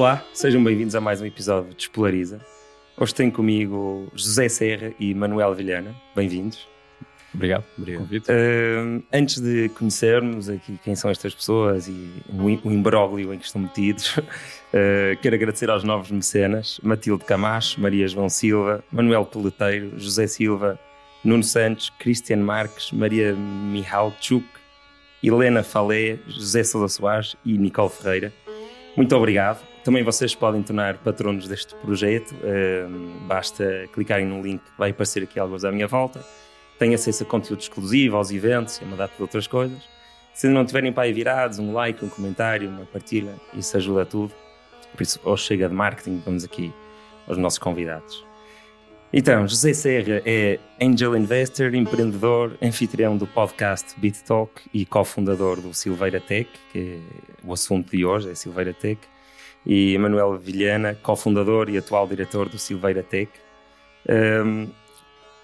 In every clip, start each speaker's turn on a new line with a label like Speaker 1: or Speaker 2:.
Speaker 1: Olá, sejam bem-vindos a mais um episódio de Despolariza. Hoje tenho comigo José Serra e Manuel Vilhana. Bem-vindos.
Speaker 2: Obrigado convite.
Speaker 1: Uh, antes de conhecermos aqui quem são estas pessoas e o imbróglio em que estão metidos, uh, quero agradecer aos novos mecenas: Matilde Camacho, Maria João Silva, Manuel Peleteiro, José Silva, Nuno Santos, Cristian Marques, Maria Mihalchuk, Helena Falé, José Sousa Soares e Nicole Ferreira. Muito obrigado. Também vocês podem tornar patronos deste projeto. Basta clicarem no link que vai aparecer aqui alguns à minha volta tem acesso a conteúdo exclusivo, aos eventos e a uma data de outras coisas. Se não tiverem para aí virados, um like, um comentário, uma partilha, isso ajuda a tudo. Por isso, hoje chega de marketing, vamos aqui aos nossos convidados. Então, José Serra é Angel Investor, empreendedor, anfitrião do podcast Beat Talk e cofundador do Silveira Tech, que é o assunto de hoje, é Silveira Tech. E Manuel Vilhana, cofundador e atual diretor do Silveira Tech. Um,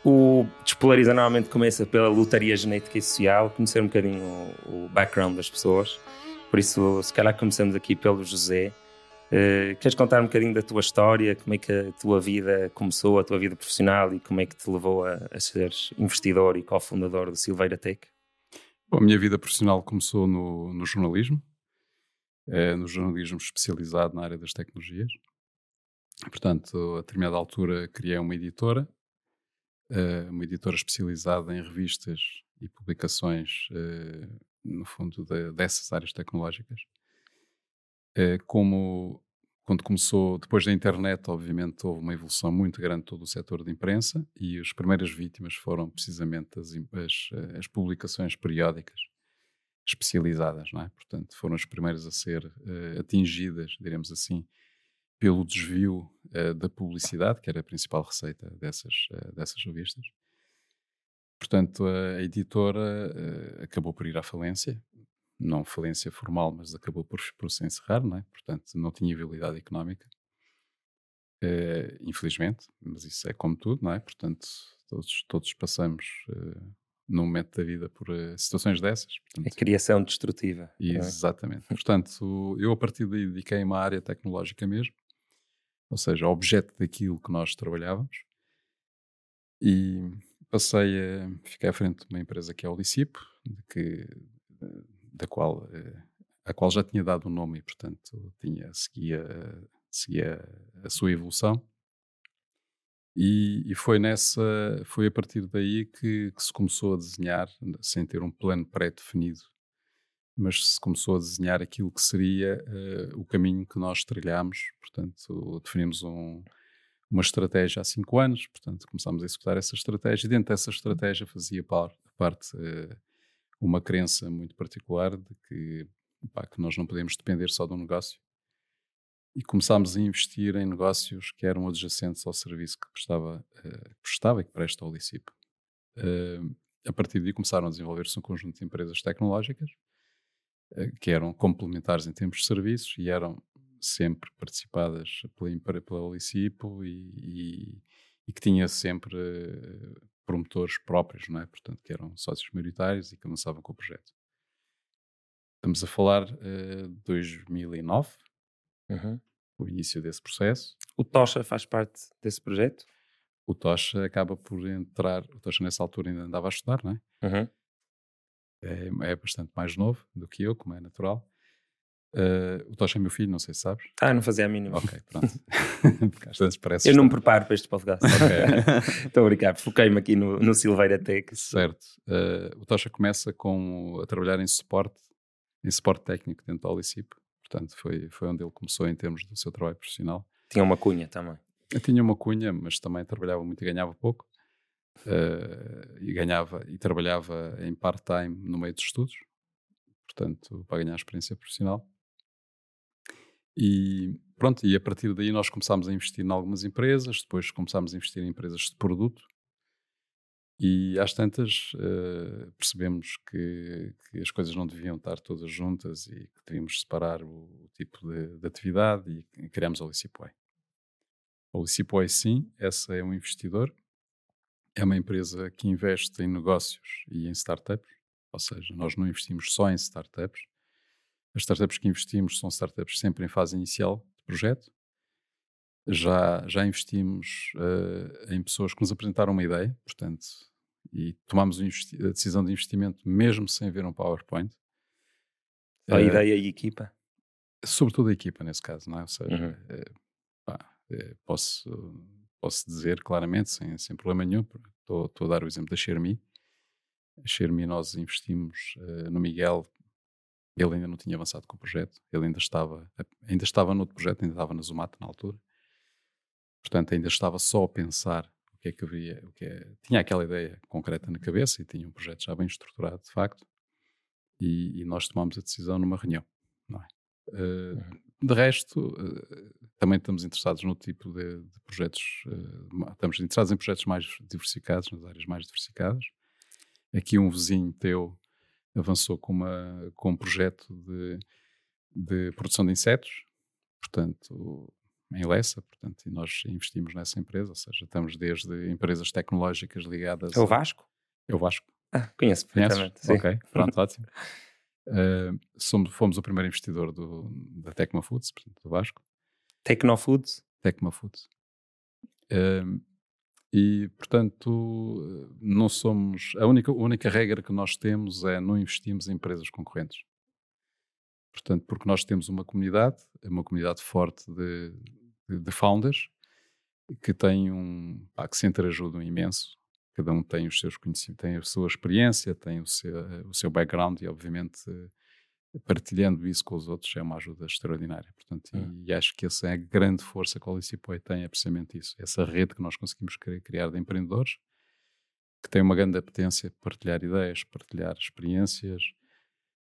Speaker 1: o Despolariza normalmente começa pela lotaria genética e social, conhecer um bocadinho o, o background das pessoas. Por isso, se calhar começamos aqui pelo José. Uh, queres contar um bocadinho da tua história, como é que a tua vida começou, a tua vida profissional e como é que te levou a, a seres investidor e cofundador do Silveira Tech?
Speaker 2: Bom, a minha vida profissional começou no, no jornalismo, é, no jornalismo especializado na área das tecnologias. Portanto, a determinada altura criei uma editora uh, uma editora especializada em revistas e publicações, uh, no fundo, de, dessas áreas tecnológicas. Como quando começou, depois da internet, obviamente, houve uma evolução muito grande de todo o setor de imprensa e as primeiras vítimas foram precisamente as, as, as publicações periódicas especializadas, não é? Portanto, foram as primeiras a ser uh, atingidas, diremos assim, pelo desvio uh, da publicidade, que era a principal receita dessas, uh, dessas revistas. Portanto, a editora acabou por ir à falência, não falência formal, mas acabou por, por se encerrar, não é? portanto, não tinha viabilidade económica. infelizmente, mas isso é como tudo, não é? Portanto, todos, todos passamos num momento da vida por situações dessas.
Speaker 1: Portanto, a criação destrutiva.
Speaker 2: É? Exatamente. Portanto, eu a partir daí dediquei uma área tecnológica mesmo ou seja, objeto daquilo que nós trabalhávamos. E passei a ficar à frente de uma empresa que é o Licip, de que, da qual, eh, a qual já tinha dado o um nome e, portanto, tinha, seguia, seguia a sua evolução. E, e, foi nessa, foi a partir daí que, que, se começou a desenhar, sem ter um plano pré-definido, mas se começou a desenhar aquilo que seria uh, o caminho que nós trilhámos. Portanto, definimos um, uma estratégia há cinco anos, portanto, começámos a executar essa estratégia. E dentro dessa estratégia fazia par, parte uh, uma crença muito particular de que, pá, que nós não podemos depender só do negócio. E começámos a investir em negócios que eram adjacentes ao serviço que prestava, uh, prestava e que presta ao Licip. a partir daí começaram a desenvolver-se um conjunto de empresas tecnológicas eh, que eram complementares em termos de serviços e eram sempre participadas pela, pela e, e, e, que tinha sempre uh, promotores próprios, não é? Portanto, que eram sócios maioritários e que avançavam com o projeto. Estamos a falar de uh, 2009, uhum. o início desse processo.
Speaker 1: O Tocha faz parte desse projeto?
Speaker 2: O Tocha acaba por entrar, o Tocha nessa altura ainda andava a estudar, não é? Uhum é, é bastante mais novo do que eu, como é natural. Uh, o Tocha é meu filho, não sei se sabes.
Speaker 1: Ah, não fazia a mínima.
Speaker 2: Ok, pronto.
Speaker 1: parece eu não me preparo para este podcast. Ok. Estou a brincar, foquei-me aqui no, no Silveira Tech.
Speaker 2: Certo. Uh, o Tocha começa com, a trabalhar em suporte, em suporte técnico dentro da Olicip. Portanto, foi, foi onde ele começou em termos do seu trabalho profissional.
Speaker 1: Tinha uma cunha também.
Speaker 2: Eu tinha uma cunha, mas também trabalhava muito e ganhava pouco. Uh, e ganhava e trabalhava em part-time no meio dos estudos, portanto, para ganhar experiência profissional. E pronto, e a partir daí nós começámos a investir em algumas empresas, depois começámos a investir em empresas de produto. E às tantas uh, percebemos que, que, as coisas não deviam estar todas juntas e que devíamos separar o, o tipo de, de, atividade e criamos a Licipway. A Licipway, sim, essa é um investidor é uma empresa que investe em negócios e em startups, ou seja, nós não investimos só em startups. As startups que investimos são startups sempre em fase inicial, projeto. Já, já investimos uh, em pessoas que nos apresentaram uma ideia, portanto, e tomámos a decisão de investimento mesmo sem ver um PowerPoint.
Speaker 1: A uh, ideia e equipa?
Speaker 2: Sobretudo a equipa, nesse caso, não é? Ou seja, uhum. é, pá, posso, posso dizer claramente, sem, sem problema nenhum, estou, estou a dar o exemplo da Xermi. A Xermi nós investimos uh, no Miguel ele ainda não tinha avançado com o projeto, ele ainda estava, ainda estava no outro projeto, ainda estava na Zumato na altura. Portanto, ainda estava só a pensar o que é que havia, o que é, tinha aquela ideia concreta na cabeça e tinha um projeto já bem estruturado, de facto. E, e nós tomamos a decisão numa reunião, não é? Uh, de resto, uh, também estamos interessados no tipo de, de projetos, uh, estamos interessados em projetos mais diversificados, nas áreas mais diversificadas. Aqui um vizinho teu avançou com, uma, com um projeto de, de produção de insetos, portanto, em Lessa, portanto, e nós investimos nessa empresa, ou seja, estamos desde empresas tecnológicas ligadas...
Speaker 1: É o Vasco?
Speaker 2: É o Vasco.
Speaker 1: Ah, conheço perfeitamente. Sim.
Speaker 2: Ok, pronto, ótimo. Uh, somos, fomos o primeiro investidor do, da Tecmo Foods, portanto, do Vasco.
Speaker 1: Tecno Foods?
Speaker 2: Tecmo Foods. Uh, e, portanto, não somos. A única, a única regra que nós temos é não investimos em empresas concorrentes. Portanto, porque nós temos uma comunidade, uma comunidade forte de, de, de founders, que tem um. Pá, que se entreajudam imenso. Cada um tem os seus conhecimentos, tem a sua experiência, tem o seu, o seu background e, obviamente, partilhando isso com os outros é uma ajuda extraordinária. Portanto, hum. e, e, acho que essa é a grande força que o Licipoi tem, é precisamente isso. Essa rede que nós conseguimos criar de empreendedores, que tem uma grande apetência de partilhar ideias, partilhar experiências,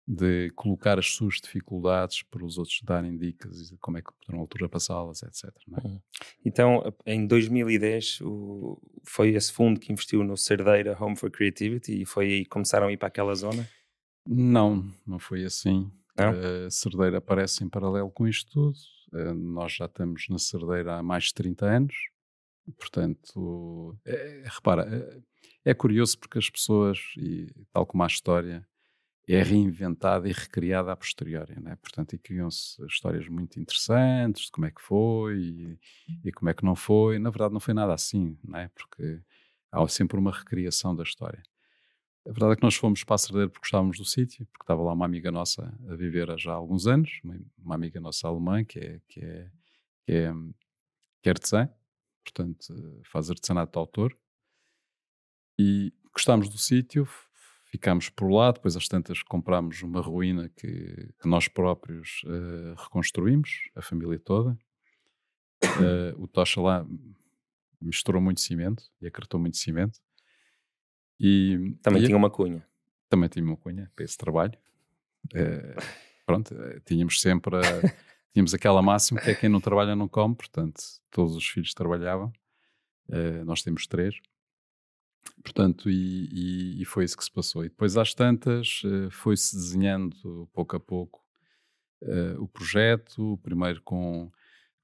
Speaker 2: de colocar as suas dificuldades para os outros darem dicas de como é que poderão ultrapassá-las, etc. É? Uhum.
Speaker 1: Então, em 2010, o, foi esse fundo que investiu no Cerdeira Home for Creativity e foi aí que começaram a ir para aquela zona?
Speaker 2: Não, não foi assim. Não? A Cerdeira aparece em paralelo com isto tudo. Uh, nós já estamos na Cerdeira há mais de 30 anos. Portanto, é, repara, é, é, curioso porque as pessoas, e tal como a história, é reinventada e recriada a posteriori, né? portanto, e criam-se histórias muito interessantes de como é que foi e, e, como é que não foi. Na verdade, não foi nada assim, né? porque há sempre uma recriação da história. A verdade é que nós fomos para a Cerdeira porque gostávamos do sítio, porque estava lá uma amiga nossa a viver há já alguns anos, uma, uma amiga nossa alemã que é, que é, que é, que é artesã, portanto faz artesanato de autor. E gostámos do sítio, ficámos por lá, depois às tantas comprámos uma ruína que, que nós próprios uh, reconstruímos, a família toda. Uh, o Tocha lá misturou muito cimento e acartou muito cimento.
Speaker 1: E, também e tinha uma cunha.
Speaker 2: Também tinha uma cunha para esse trabalho. É, pronto, tínhamos sempre a, tínhamos aquela máxima que é quem não trabalha não come, portanto, todos os filhos trabalhavam. Nós temos três. Portanto, e, e, e, foi isso que se passou. E depois, às tantas, foi-se desenhando pouco a pouco o projeto, primeiro com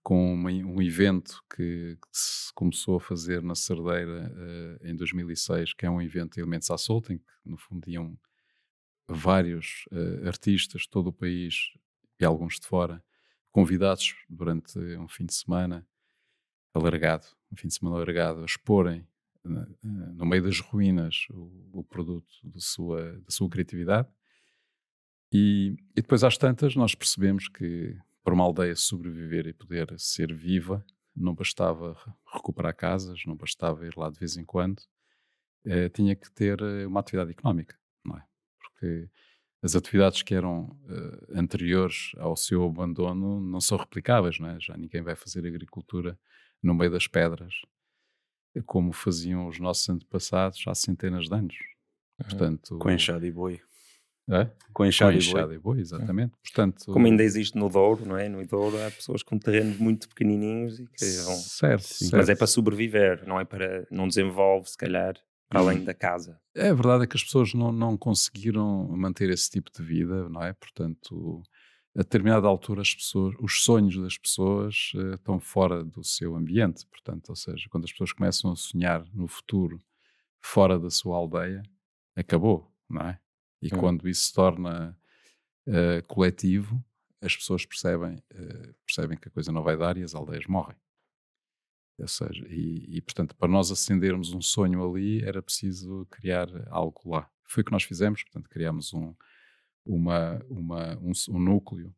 Speaker 2: com uma, um evento que, que, se começou a fazer na Cerdeira uh, em 2006, que é um evento de Elementos à Solta, em que no fundo iam vários uh, artistas de todo o país e alguns de fora, convidados durante um fim de semana alargado, um fim de semana alargado, a exporem uh, no meio das ruínas o, o produto da sua, da sua criatividade. E, e depois, às tantas, nós percebemos que para uma aldeia sobreviver e poder ser viva, não bastava recuperar casas, não bastava ir lá de vez em quando, eh, tinha que ter eh, uma atividade económica, não é? Porque as atividades que eram eh, anteriores ao seu abandono não são replicáveis, não é? Já ninguém vai fazer agricultura no meio das pedras, como faziam os nossos antepassados há centenas de anos.
Speaker 3: Portanto, com enxada e boi.
Speaker 2: É?
Speaker 3: Com enxada, e,
Speaker 2: boi. exatamente. Portanto,
Speaker 1: Como ainda existe no Douro, não é? No Douro há pessoas com terrenos muito pequenininhos e que vão...
Speaker 2: Certo, certo.
Speaker 1: Mas é para sobreviver, não é para... Não desenvolve, se calhar, para além hum. da casa.
Speaker 2: É a verdade é que as pessoas não, não conseguiram manter esse tipo de vida, não é? Portanto, a determinada altura as pessoas, os sonhos das pessoas uh, estão fora do seu ambiente. Portanto, ou seja, quando as pessoas começam a sonhar no futuro fora da sua aldeia, acabou, não é? E hum. quando isso se torna uh, coletivo, as pessoas percebem, uh, percebem que a coisa não vai dar e as aldeias morrem. Ou seja, e, e, portanto, para nós acendermos um sonho ali, era preciso criar algo lá. Foi o que nós fizemos, portanto, criámos um, uma, uma, um, um núcleo,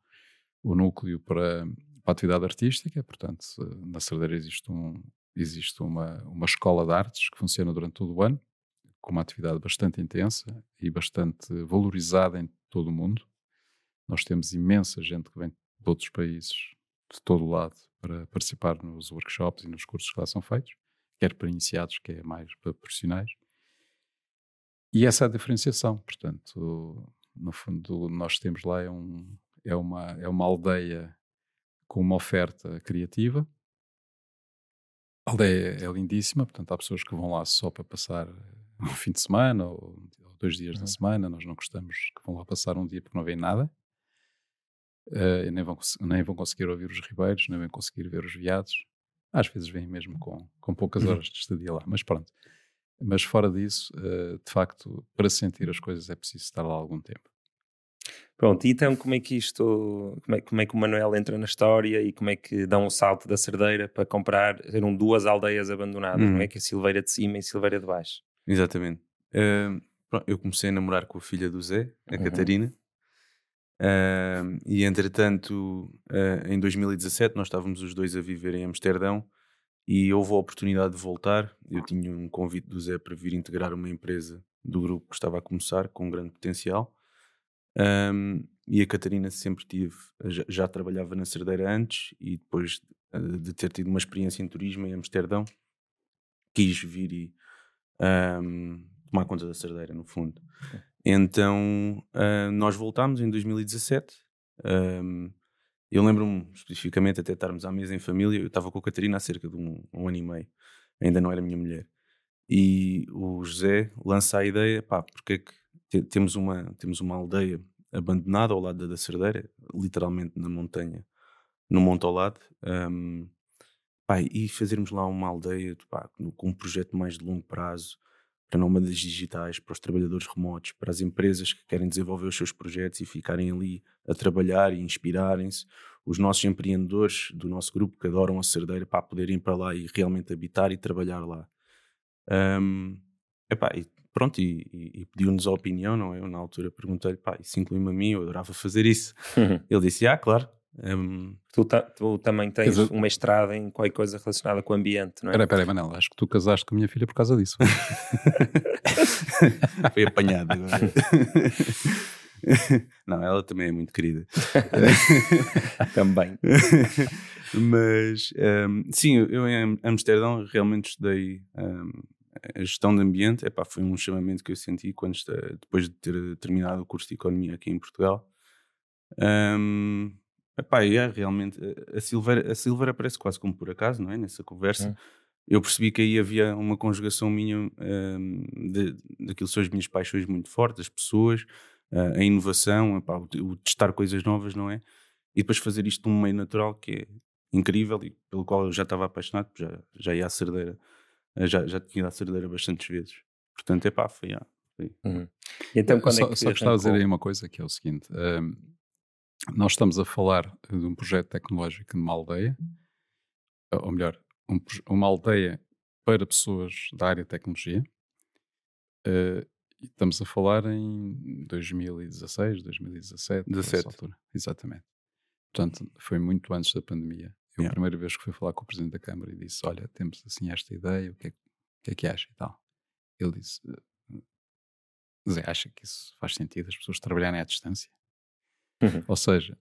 Speaker 2: o um núcleo para, para a atividade artística, portanto, na Cerdeira existe, um, existe uma, uma escola de artes que funciona durante todo o ano, com uma atividade bastante intensa e bastante valorizada em todo o mundo. Nós temos imensa gente que vem de outros países, de todo o lado, para participar nos workshops e nos cursos que lá são feitos, quer para iniciados, quer mais para profissionais. E essa é a diferenciação. Portanto, no fundo, nós temos lá é, um, é, uma, é uma aldeia com uma oferta criativa. A aldeia é lindíssima, portanto, há pessoas que vão lá só para passar um fim de semana ou, ou dois dias uhum. da semana. Nós não gostamos que vão lá passar um dia porque não vêem nada. Uh, nem, vão, nem vão conseguir ouvir os ribeiros, nem vão conseguir ver os veados. Às vezes vêm mesmo com, com poucas uhum. horas de estadia lá, mas pronto. Mas fora disso, uh, de facto, para sentir as coisas é preciso estar lá algum tempo.
Speaker 1: Pronto, então como é que isto, como é, como é, que o Manuel entra na história e como é que dá um salto da Cerdeira para comprar, eram duas aldeias abandonadas, não é? Uhum. Que é Silveira de Cima e Silveira de Baixo.
Speaker 3: Exatamente. Uh, eu comecei a namorar com a filha do Zé, a uhum. Catarina, uh, e entretanto, uh, em 2017, nós estávamos os dois a viver em Amsterdão e houve a oportunidade de voltar. Eu tinha um convite do Zé para vir integrar uma empresa do grupo que estava a começar, com um grande potencial. Um, e a Catarina sempre tive, já, já, trabalhava na Cerdeira antes e depois uh, de ter tido uma experiência em turismo em Amsterdão, quis vir e um, tomar conta da Cerdeira, no fundo. Então uh, nós voltámos em 2017. Um, eu lembro-me especificamente até estarmos à mesa em família. Eu estava com a Catarina há cerca de um, um ano e meio, ainda não era minha mulher. E o José lança a ideia: pá, porque é que temos uma, temos uma aldeia abandonada ao lado da Cerdeira, literalmente na montanha, no monte ao lado, um, pá, e fazermos lá uma aldeia pá, com um projeto mais de longo prazo, para nómadas digitais, para os trabalhadores remotos, para as empresas que querem desenvolver os seus projetos e ficarem ali a trabalhar e inspirarem-se, os nossos empreendedores do nosso grupo que adoram a Cerdeira para poderem ir para lá e realmente habitar e trabalhar lá. Um, epá, e pronto, e, e, e pediu-nos a opinião, não é? Eu na altura perguntei-lhe, pá, isso inclui-me a mim, eu adorava fazer isso. Ele disse, ah, claro. Um...
Speaker 1: Tu, ta, tu, também tens uma mestrado em qualquer coisa relacionada com o ambiente, não é?
Speaker 2: Espera, espera, Manela, acho que tu casaste com a minha filha por causa disso.
Speaker 3: Foi apanhado agora. Não, ela também é muito querida.
Speaker 1: também.
Speaker 3: Mas, um, sim, eu em Amsterdão realmente estudei um, a gestão de ambiente. Epá, foi um chamamento que eu senti quando, depois de ter terminado o curso de Economia aqui em Portugal. Um, epá, é, realmente, a Silveira, a Silveira aparece quase como por acaso, não é? Nessa conversa. É. Eu percebi que aí havia uma conjugação minha um, de, daquilo que são as minhas paixões muito fortes, as pessoas, a inovação, epá, o, o, testar coisas novas, não é? E depois fazer isto num meio natural que é incrível e pelo qual eu já estava apaixonado, já, já ia à cerdeira, já, já tinha ido à cerdeira bastantes vezes. Portanto, é pá, foi. Ah, foi.
Speaker 1: Uhum. Então, quando
Speaker 2: só,
Speaker 1: é que
Speaker 2: só gostava de dizer aí uma coisa que é o seguinte: um, nós estamos a falar de um projeto tecnológico numa aldeia, ou melhor, um, uma aldeia para pessoas da área de tecnologia. Uh, Estamos a falar em 2016, 2017, 17. altura. Exatamente. Portanto, foi muito antes da pandemia. Eu, yeah. a primeira vez que fui falar com o Presidente da Câmara e disse: Olha, temos assim esta ideia, o que é, o que, é que acha e tal. Ele disse: Zé, acha que isso faz sentido as pessoas trabalharem à distância? Uhum. Ou seja,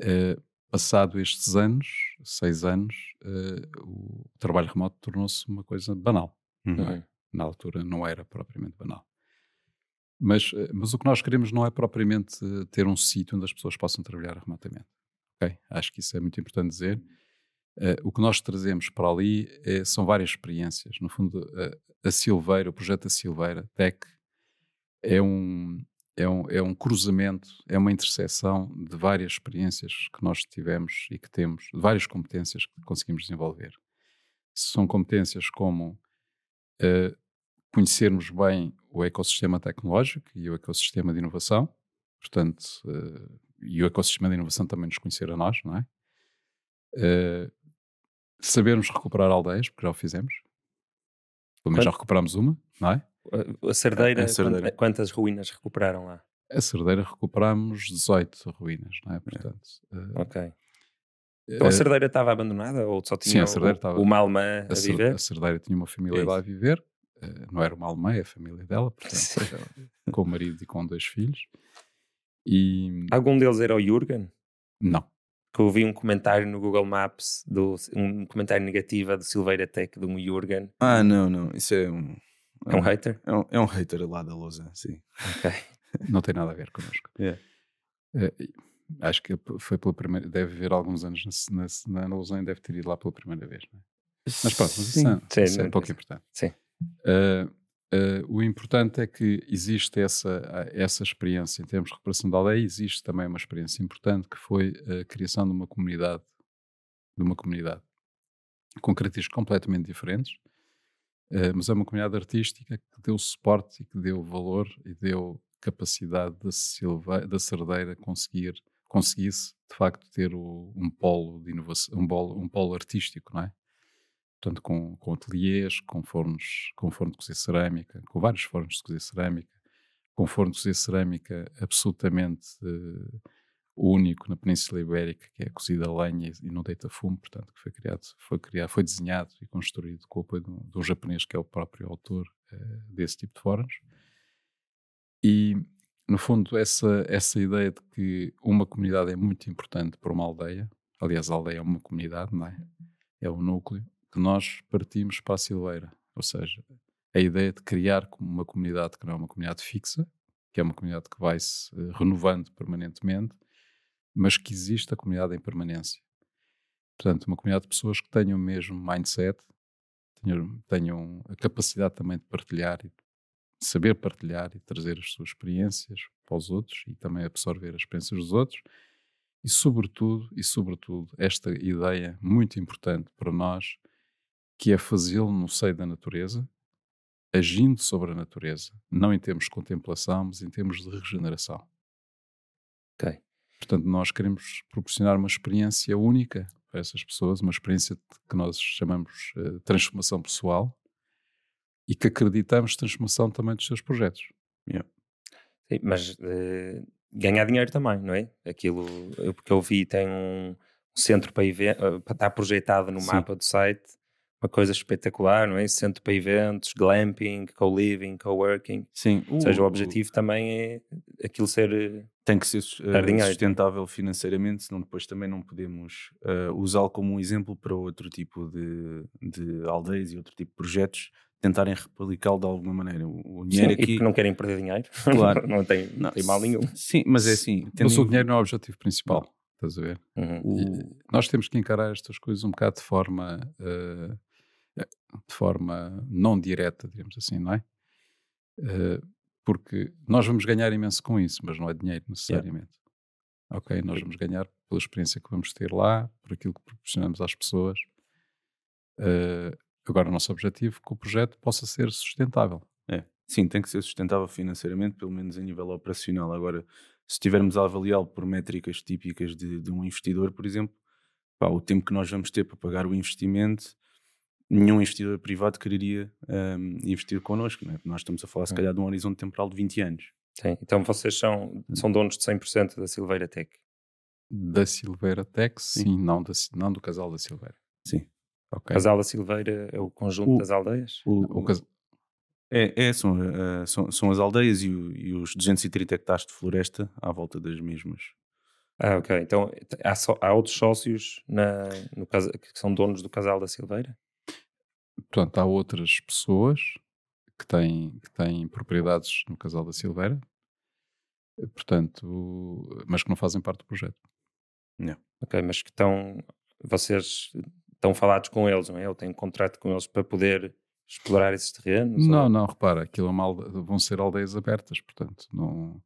Speaker 2: uh, passado estes anos, seis anos, uh, o trabalho remoto tornou-se uma coisa banal. Uhum. É? Na altura não era propriamente banal. Mas, eh, mas o que nós queremos não é propriamente ter um sítio onde as pessoas possam trabalhar remotamente. Okay? Acho que isso é muito importante dizer. Uh, o que nós trazemos para ali é, são várias experiências. No fundo, uh, a Silveira, o projeto da Silveira Tech, é um, é, um, é um cruzamento, é uma interseção de várias experiências que nós tivemos e que temos, de várias competências que conseguimos desenvolver. São competências como uh, conhecermos bem o ecossistema tecnológico e o ecossistema de inovação. Portanto, uh, e o ecossistema de inovação também nos conhecer a nós, não é? Uh, sabermos recuperar aldeias, porque já o fizemos. Pelo menos já recuperamos uma, não é?
Speaker 1: A Cerdeira, a Cerdeira. quantas ruínas recuperaram lá?
Speaker 2: A Cerdeira recuperámos 18 ruínas, não é? Portanto,
Speaker 1: uh, ok. Então a Cerdeira estava abandonada ou só tinha sim, a Cerdeira estava, uma alemã a, a viver?
Speaker 2: A Cerdeira tinha uma família é lá a viver, uh, não era uma alemã, é a família dela, portanto, com o marido e com dois filhos. E...
Speaker 1: Algum deles era o Jürgen?
Speaker 2: Não.
Speaker 1: Que eu vi um comentário no Google Maps, do, um comentário negativo do Silveira Tech de um Jürgen.
Speaker 3: Ah, não, não, isso é um...
Speaker 1: É um, hater?
Speaker 3: É um, é um hater lá da Lousa, sim.
Speaker 1: Ok.
Speaker 2: não tem nada a ver connosco.
Speaker 3: Yeah.
Speaker 2: É, acho que foi pela primeira, deve haver alguns anos na, na, na Lausanne, deve ter ido lá pela primeira vez, não é? Mas pronto, mas isso, é, sim, isso é, pouco importante.
Speaker 1: Sim.
Speaker 2: Uh, uh, o importante é que existe essa, essa experiência em termos de recuperação da aldeia, existe também uma experiência importante que foi a criação de uma comunidade, de uma comunidade com características completamente diferentes, uh, mas é uma comunidade artística que deu suporte e que deu valor e deu capacidade da, Silva, da Cerdeira conseguir, conseguisse, de facto, ter o, um polo de inovação, um polo, um polo artístico, não é? Portanto, com, com ateliês, com fornos, com forno de cozer cerâmica, com vários fornos de cozer cerâmica, com forno de cozer cerâmica absolutamente uh, único na Península Ibérica, que é cozida a lenha e não deita fumo, portanto, que foi criado, foi criado, foi desenhado e construído com o apoio de um, um japonês que é o próprio autor uh, desse tipo de fornos. E, no fundo, essa, essa ideia de que uma comunidade é muito importante para uma aldeia, aliás, a aldeia é uma comunidade, não é? É o núcleo, que nós partimos para a Silveira. Ou seja, a ideia de criar uma comunidade que não é uma comunidade fixa, que é uma comunidade que vai se eh, renovando permanentemente, mas que existe a comunidade em permanência. Portanto, uma comunidade de pessoas que tenham o mesmo mindset, tenham, tenham a capacidade também de partilhar e de saber partilhar e trazer as suas experiências para os outros e também absorver as experiências dos outros. E sobretudo e sobretudo esta ideia muito importante para nós que é fazê-lo no seio da natureza agindo sobre a natureza não em termos de contemplação mas em termos de regeneração.
Speaker 1: Ok
Speaker 2: portanto nós queremos proporcionar uma experiência única para essas pessoas uma experiência que nós chamamos uh, transformação pessoal e que acreditamos na transformação também dos seus projetos.
Speaker 3: Yeah.
Speaker 1: Sim, mas uh, ganhar dinheiro também, não é? Aquilo, eu, porque eu vi, tem um centro para, uh, para estar projetado no Sim. mapa do site, uma coisa espetacular, não é? Centro para eventos, glamping, co-living, co-working.
Speaker 3: Sim.
Speaker 1: Ou seja, o objetivo também é aquilo ser.
Speaker 3: Tem que ser uh, sustentável financeiramente, senão depois também não podemos uh, usá-lo como um exemplo para outro tipo de, de aldeias e outro tipo de projetos tentarem replicá-lo de alguma maneira. O dinheiro
Speaker 1: sim,
Speaker 3: aqui.
Speaker 1: E que não querem perder dinheiro.
Speaker 3: Claro.
Speaker 1: não, tem, não tem mal nenhum.
Speaker 3: Sim, mas é assim.
Speaker 2: Tendo... Mas o dinheiro não é o objetivo principal. Estás a ver?
Speaker 1: Uhum.
Speaker 2: O... Nós temos que encarar estas coisas um bocado de forma. Uh, de forma não direta, digamos assim, não é? Uh, porque nós vamos ganhar imenso com isso, mas não é dinheiro necessariamente. Yeah. Ok? Nós vamos ganhar pela experiência que vamos ter lá, por aquilo que proporcionamos às pessoas. Uh, Agora, o nosso objetivo é que o projeto possa ser sustentável.
Speaker 3: É, sim, tem que ser sustentável financeiramente, pelo menos a nível operacional. Agora, se estivermos a avaliá-lo por métricas típicas de, de um investidor, por exemplo, pá, o tempo que nós vamos ter para pagar o investimento, nenhum investidor privado quereria um, investir connosco. Né? Nós estamos a falar, se calhar, de um horizonte temporal de 20 anos.
Speaker 1: Sim, então vocês são, são donos de 100% da Silveira Tech?
Speaker 2: Da Silveira Tech, sim, sim não, da, não do casal da Silveira.
Speaker 3: Sim.
Speaker 1: Okay. Casal da Silveira é o conjunto o, das aldeias?
Speaker 3: O, o, o é, é são, uh, são, são, as aldeias e, e, os 230 hectares de floresta à volta das mesmas.
Speaker 1: Ah, ok. Então há, so, há outros sócios na, no, que são donos do casal da Silveira?
Speaker 2: Portanto, há outras pessoas que têm, que têm propriedades no casal da Silveira, portanto, mas que não fazem parte do projeto.
Speaker 3: Não.
Speaker 1: Ok, mas que estão. Vocês estão falados com eles, não é? Ele tem um contrato com eles para poder explorar esses terrenos?
Speaker 2: Não, ou... não, repara, aquilo é uma alde... vão ser aldeias abertas, portanto, não.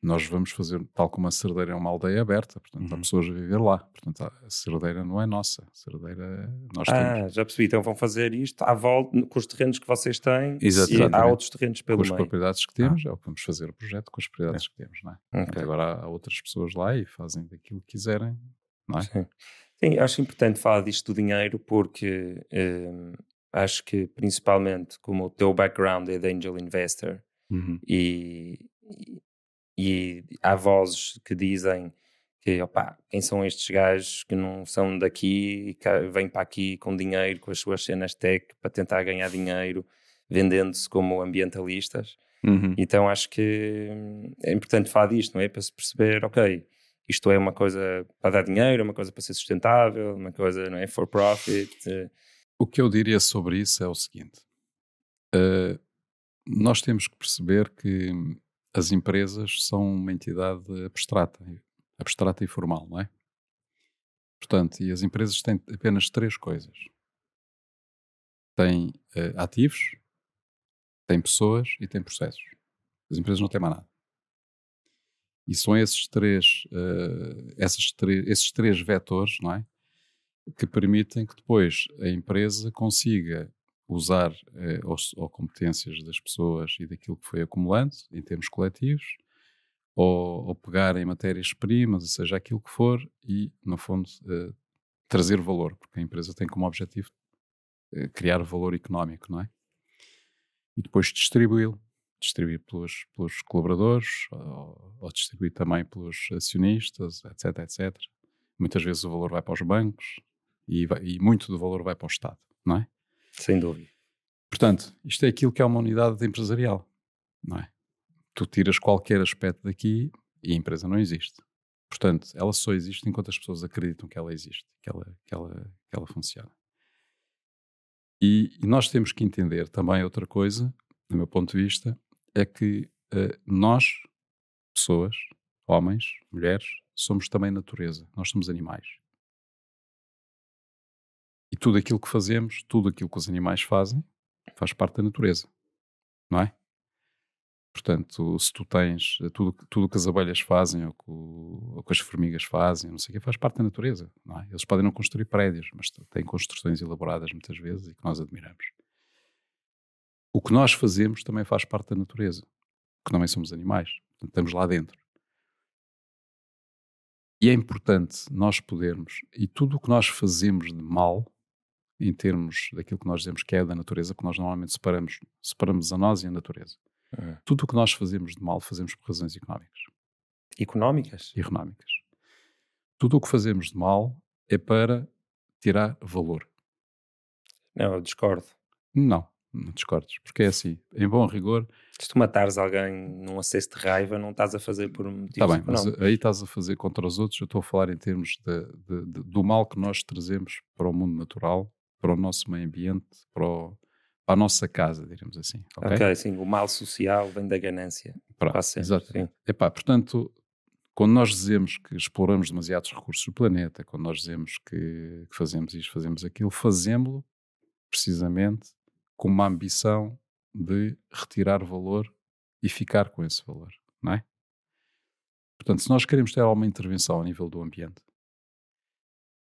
Speaker 2: Nós vamos fazer, tal como a Cerdeira é uma aldeia aberta, portanto, há
Speaker 3: Uhum.
Speaker 2: pessoas a viver lá. Portanto, a Cerdeira não é nossa. A Cerdeira, nós
Speaker 1: Ah,
Speaker 2: temos
Speaker 1: já percebi. Então vão fazer isto à volta, com os terrenos que vocês têm.
Speaker 3: Exatamente.
Speaker 1: E há outros terrenos pelo
Speaker 2: com as
Speaker 1: meio.
Speaker 2: propriedades que temos, é o que vamos fazer o projeto com as propriedades que temos, não é?
Speaker 1: Ok.
Speaker 2: Portanto, agora há outras pessoas lá e fazem daquilo que quiserem, não é?
Speaker 1: Sim. Sim, acho importante falar disto do dinheiro porque hum, acho que principalmente como o teu background é de angel investor
Speaker 3: Uhum.
Speaker 1: e, e, há vozes que dizem que opá, quem são estes gajos que não são daqui e vêm para aqui com dinheiro, com as suas cenas tech para tentar ganhar dinheiro, vendendo-se como ambientalistas.
Speaker 3: Uhum.
Speaker 1: Então acho que hum, é importante falar disto, não é? Para se perceber, ok, isto é uma coisa para dar dinheiro, é uma coisa para ser sustentável, uma coisa, não é? For profit. eh,
Speaker 2: O que eu diria sobre isso é o seguinte: eh, nós temos que perceber que as empresas são uma entidade abstrata, abstrata e formal, não é? Portanto, e as empresas têm apenas três coisas: têm eh, ativos, têm pessoas e têm processos. As empresas não têm mais nada. E são esses três, eh, essas três, esses três vetores, não é? Que permitem que depois a empresa consiga usar eh, ou competências das pessoas e daquilo que foi acumulando em termos coletivos, ou, ou pegar em matérias-primas, ou seja, aquilo que for, e, no fundo, eh, trazer valor, porque a empresa tem como objetivo eh, criar valor económico, não é? E depois distribuí-lo. Distribuir pelos, pelos colaboradores, ou, ou distribuir também pelos acionistas, etc, etc. Muitas vezes o valor vai para os bancos e, vai- e muito do valor vai para o Estado, não é?
Speaker 1: Sem dúvida.
Speaker 2: Portanto, isto é aquilo que é uma unidade empresarial, não é? Tu tiras qualquer aspecto daqui e a empresa não existe. Portanto, ela só existe enquanto as pessoas acreditam que ela existe, que ela, que ela, que ela funciona. E, e nós temos que entender também outra coisa, do meu ponto de vista, é que eh, nós, pessoas, homens, mulheres, somos também natureza, nós somos animais. Tudo aquilo que fazemos, tudo aquilo que os animais fazem, faz parte da natureza, não é? Portanto, se tu tens eh, tudo tudo que as abelhas fazem ou que, o- ou que as formigas fazem, não sei o que, faz parte da natureza, não é? Eles podem não construir prédios, mas têm construções elaboradas muitas vezes e que nós admiramos. O que nós fazemos também faz parte da natureza, porque também somos animais, portanto, estamos lá dentro. E é importante nós podermos, e tudo o que nós fazemos de mal, em termos daquilo que nós dizemos que é da natureza, porque nós normalmente separamos, separamos a nós e a natureza.
Speaker 1: Uhum.
Speaker 2: Tudo o que nós fazemos de mal, fazemos por razões económicas
Speaker 1: Económicas?
Speaker 2: económicas. Tudo o que fazemos de mal é para tirar valor.
Speaker 1: Não, eu discordo.
Speaker 2: Não, não discordes, porque é assim, em bom rigor,
Speaker 1: Se tu matares alguém num acesso de raiva, não estás a fazer por um motivo
Speaker 2: está bem, mas
Speaker 1: económico.
Speaker 2: aí estás a fazer contra os outros, eu estou a falar em termos de- de- de- do mal que nós trazemos para o mundo natural, para o nosso meio ambiente, para, o- para a nossa casa, diremos assim. ok?
Speaker 1: ok, sim, o mal social vem da ganância.
Speaker 2: Pronto,
Speaker 1: Quase sempre,
Speaker 2: exatamente. Epá, portanto, quando nós dizemos que exploramos demasiados recursos do planeta, quando nós dizemos que, que fazemos isto, fazemos aquilo, fazemos-lo precisamente com uma ambição de retirar valor e ficar com esse valor, não é? Portanto, se nós queremos ter alguma intervenção ao nível do ambiente,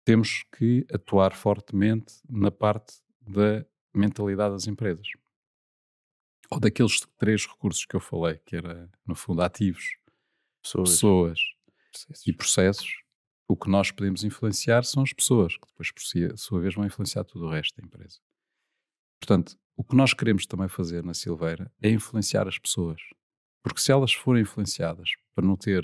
Speaker 2: temos que atuar fortemente na parte da mentalidade das empresas. Ou daqueles três recursos que eu falei, que era, no fundo, ativos,
Speaker 3: Pessoas.
Speaker 2: pessoas
Speaker 1: Processos.
Speaker 2: e processos, o que nós podemos influenciar são as pessoas, que depois, por si- sua vez, vão influenciar tudo o resto da empresa. Portanto, o que nós queremos também fazer na Silveira é influenciar as pessoas. Porque se elas forem influenciadas para não ter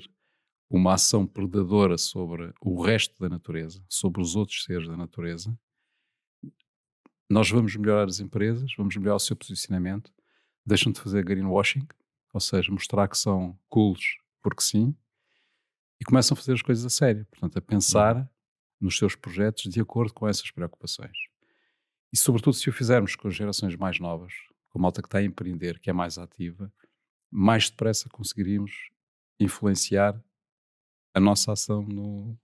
Speaker 2: uma ação predadora sobre o resto da natureza, sobre os outros seres da natureza, nós vamos melhorar as empresas, vamos melhorar o seu posicionamento, deixam de fazer greenwashing, ou seja, mostrar que são cools porque sim, e começam a fazer as coisas a sério, portanto, a pensar nos seus projetos de acordo com essas preocupações. E, sobretudo, se o fizermos com as gerações mais novas, com a malta que está a empreender, que é mais ativa, mais depressa conseguiríamos influenciar a nossa ação no,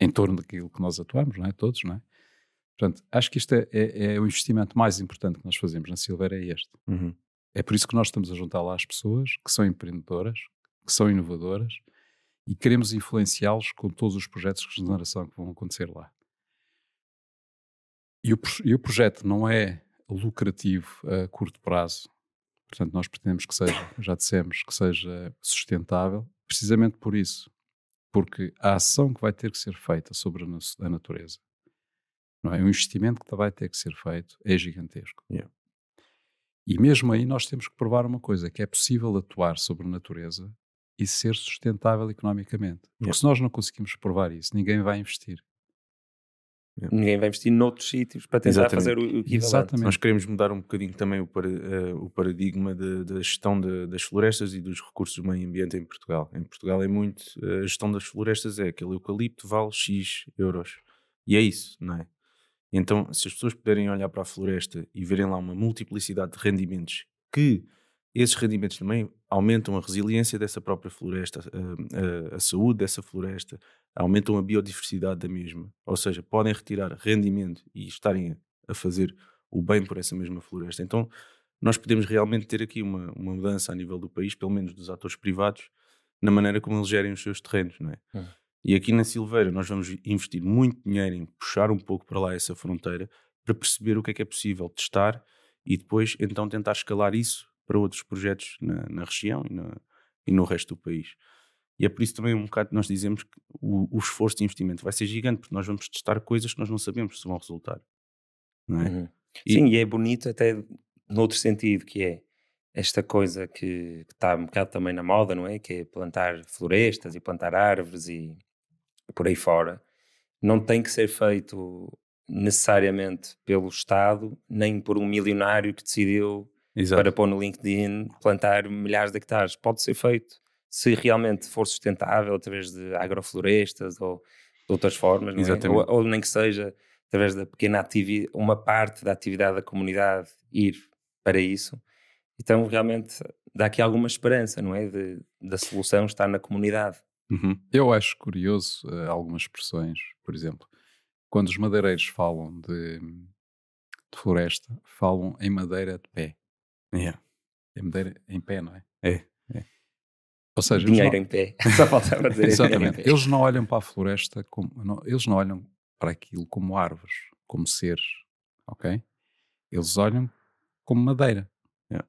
Speaker 2: em torno daquilo que nós atuamos, não é? Todos, não é? Portanto, acho que isto é, é, é o investimento mais importante que nós fazemos na Silveira, é este.
Speaker 3: Uhum.
Speaker 2: É por isso que nós estamos a juntar lá as pessoas que são empreendedoras, que são inovadoras e queremos influenciá-los com todos os projetos de regeneração que vão acontecer lá. E o, e o projeto não é lucrativo a curto prazo, portanto, nós pretendemos que seja, já dissemos, que seja sustentável, precisamente por isso, porque a ação que vai ter que ser feita sobre a, natureza, não é? o investimento que vai ter que ser feito é gigantesco.
Speaker 3: Yeah.
Speaker 2: E mesmo aí nós temos que provar uma coisa, que é possível atuar sobre a natureza e ser sustentável economicamente. Porque yeah. se nós não conseguimos provar isso, ninguém vai investir.
Speaker 1: Yeah. Ninguém vai investir noutros sítios para tentar Exatamente. fazer o, o equivalente. Exatamente.
Speaker 3: Nós queremos mudar um bocadinho também o, para, uh, o paradigma da gestão de, das florestas e dos recursos do meio ambiente em Portugal. Em Portugal é muito, uh, a gestão das florestas é aquele eucalipto vale X euros. E é isso, não é? Então, se as pessoas puderem olhar para a floresta e verem lá uma multiplicidade de rendimentos que esses rendimentos também aumentam a resiliência dessa própria floresta, a, a, a, saúde dessa floresta, aumentam a biodiversidade da mesma. Ou seja, podem retirar rendimento e estarem a fazer o bem por essa mesma floresta. Então, nós podemos realmente ter aqui uma, uma mudança a nível do país, pelo menos dos atores privados, na maneira como eles gerem os seus terrenos, não é? Hum. E aqui na Silveira nós vamos investir muito dinheiro em puxar um pouco para lá essa fronteira para perceber o que é que é possível testar e depois então tentar escalar isso para outros projetos na, na região e, na, e, no resto do país. E é por isso também um bocado nós dizemos que o, o, esforço de investimento vai ser gigante, porque nós vamos testar coisas que nós não sabemos se vão resultar. Não é?
Speaker 1: Uhum. E, Sim, e é bonito até noutro sentido, que é esta coisa que, que está um bocado também na moda, não é? Que é plantar florestas e plantar árvores e por aí fora. Não tem que ser feito necessariamente pelo Estado, nem por um milionário que decidiu Exato. para pôr no LinkedIn, plantar milhares de hectares. Pode ser feito se realmente for sustentável através de agroflorestas ou de outras formas, é? ou, ou, nem que seja através da pequena atividade, uma parte da atividade da comunidade ir para isso. Então, realmente, dá aqui alguma esperança, não é? De, da solução estar na comunidade.
Speaker 2: Uhum. Eu acho curioso uh, algumas expressões, por exemplo, quando os madeireiros falam de, de floresta, falam em madeira de pé.
Speaker 3: Yeah.
Speaker 2: É madeira em pé, não é?
Speaker 3: É. é.
Speaker 1: Ou seja, dinheiro não... em pé. Só faltava dizer
Speaker 2: Exatamente. Eles não olham para a floresta como. Não, eles não olham para aquilo como árvores, como seres. Ok? Eles olham como madeira.
Speaker 3: Yeah.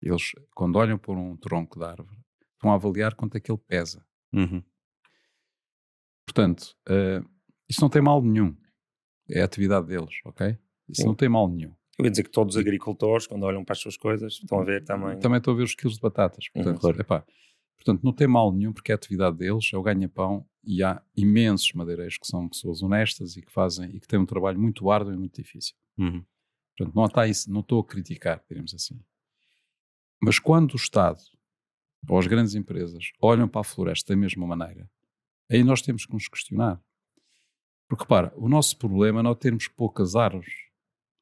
Speaker 2: Eles, quando olham por um tronco de árvore, estão a avaliar quanto é que ele pesa.
Speaker 3: Uhum.
Speaker 2: Portanto, uh, isso não tem mal nenhum. É a atividade deles, ok? Isso Sim. não tem mal nenhum.
Speaker 1: Eu ia dizer que todos os agricultores, quando olham para as suas coisas, estão a ver também.
Speaker 2: Também estão a ver os quilos de batatas. Uhum. Portanto, claro. epá, portanto não tem mal nenhum, porque é a atividade deles, é o ganha-pão, e há imensos madeireiros que são pessoas honestas e que fazem e que têm um trabalho muito árduo e muito difícil.
Speaker 3: Uhum.
Speaker 2: Portanto, não, está isso, não estou a criticar, digamos assim. Mas quando o Estado ou as grandes empresas olham para a floresta da mesma maneira, aí nós temos que nos questionar. Porque, repara, o nosso problema não é termos poucas árvores.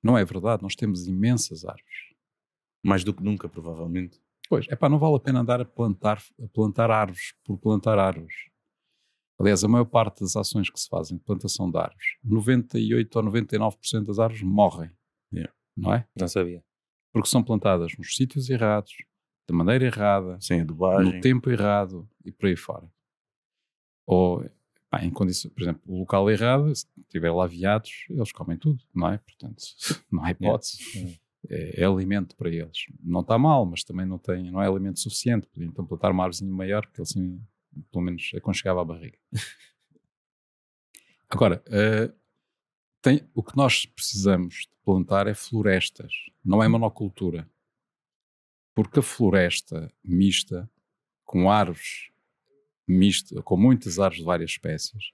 Speaker 2: Não é verdade, nós temos imensas árvores.
Speaker 3: Mais do que nunca, provavelmente.
Speaker 2: Pois, é pá, não vale a pena andar a plantar, a plantar árvores por plantar árvores. Aliás, a maior parte das ações que se fazem de plantação de árvores, 98 ou 99% das árvores morrem.
Speaker 3: Yeah.
Speaker 2: Não é?
Speaker 1: Não sabia.
Speaker 2: Porque são plantadas nos sítios errados, da maneira errada,
Speaker 3: sem adubagem,
Speaker 2: no tempo errado e por aí fora. Ou, pá, em condições, por exemplo, o local errado, se tiver lá viados, eles comem tudo, não é? Portanto, não há hipótese. É, é, alimento para eles. Não está mal, mas também não, tem, não é alimento suficiente. Podiam então plantar uma árvore maior, porque ele assim, pelo menos aconchegava a barriga. Agora, uh, tem, o que nós precisamos de plantar é florestas, não é monocultura. Porque a floresta mista, com árvores mista, com muitas árvores de várias espécies,